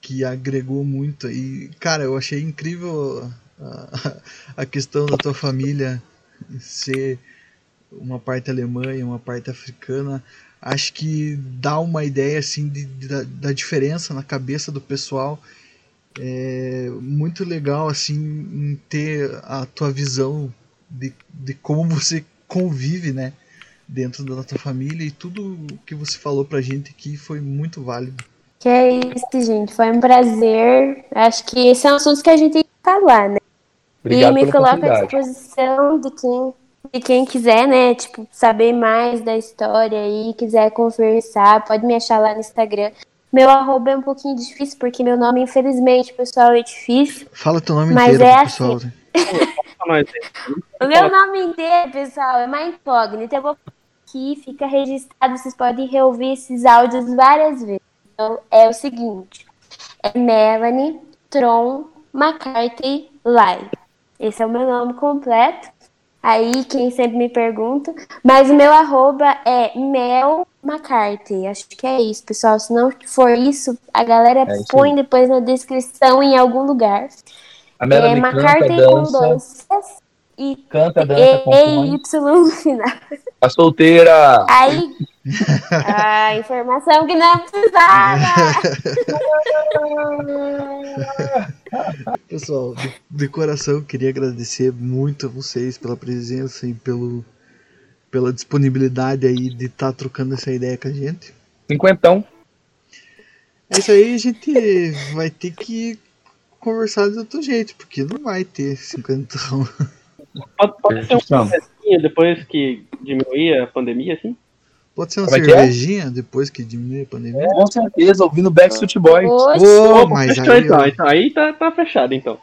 que agregou muito. Aí. Cara, eu achei incrível a, a questão da tua família ser uma parte alemã e uma parte africana. Acho que dá uma ideia assim de, de, da, da, diferença na cabeça do pessoal. É muito legal assim ter a tua visão de, de como você convive né dentro da tua família. E tudo que você falou pra gente aqui foi muito válido que é isso gente foi um prazer acho que esses são assuntos que a gente tem que falar né Obrigado e me coloca à disposição de quem e quem quiser, né, tipo, saber mais da história e quiser conversar, pode me achar lá no Instagram. Meu arroba é um pouquinho difícil, porque meu nome, infelizmente, pessoal, é difícil. Fala teu nome mas inteiro é pessoal. Assim. o meu nome inteiro, pessoal, é uma incógnita. Eu vou aqui, fica registrado, vocês podem reouvir esses áudios várias vezes. Então, é o seguinte, é Melanie Tron McCarthy Lai. Esse é o meu nome completo. Aí, quem sempre me pergunta. Mas o meu arroba é Mel McCarthy. Acho que é isso, pessoal. Se não for isso, a galera é põe aí. depois na descrição em algum lugar. A Melanie é McCarthy canta, com dois e canta, dança, e, y no final. A solteira. Aí, a informação que não precisava. Pessoal, de, de, coração, queria agradecer muito a vocês pela presença e pelo, pela disponibilidade aí de estar tá trocando essa ideia com a gente. Cinquentão. É isso aí, a gente vai ter que conversar de outro jeito, porque não vai ter cinquentão. Pode, pode ser um depois que diminuir a pandemia, assim? Pode ser uma Como é é? cervejinha é? depois que diminui a pandemia? É, com certeza, ouvindo Backstreet Boys. Pô, mas fechou, aí, então. então. Aí tá, tá fechado, então.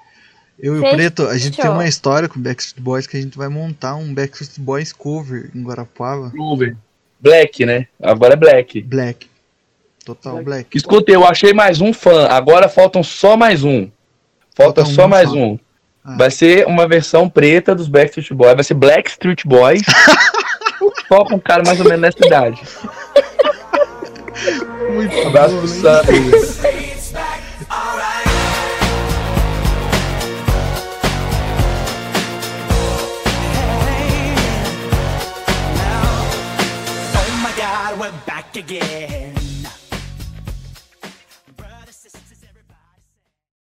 Eu e o Preto, a gente tem uma história com Backstreet Boys que a gente vai montar um Backstreet Boys cover em Guarapuava. Cover. Black, né? Agora é Black. Black. Total Black. black. Escutei, eu achei mais um fã. Agora faltam só mais um. Falta, Falta só um mais fã. um. Ah. Vai ser uma versão preta dos Backstreet Boys. Vai ser Black Street Boys. Com um cara mais ou menos nessa idade. Muito um abraço bom, pro Santos. again.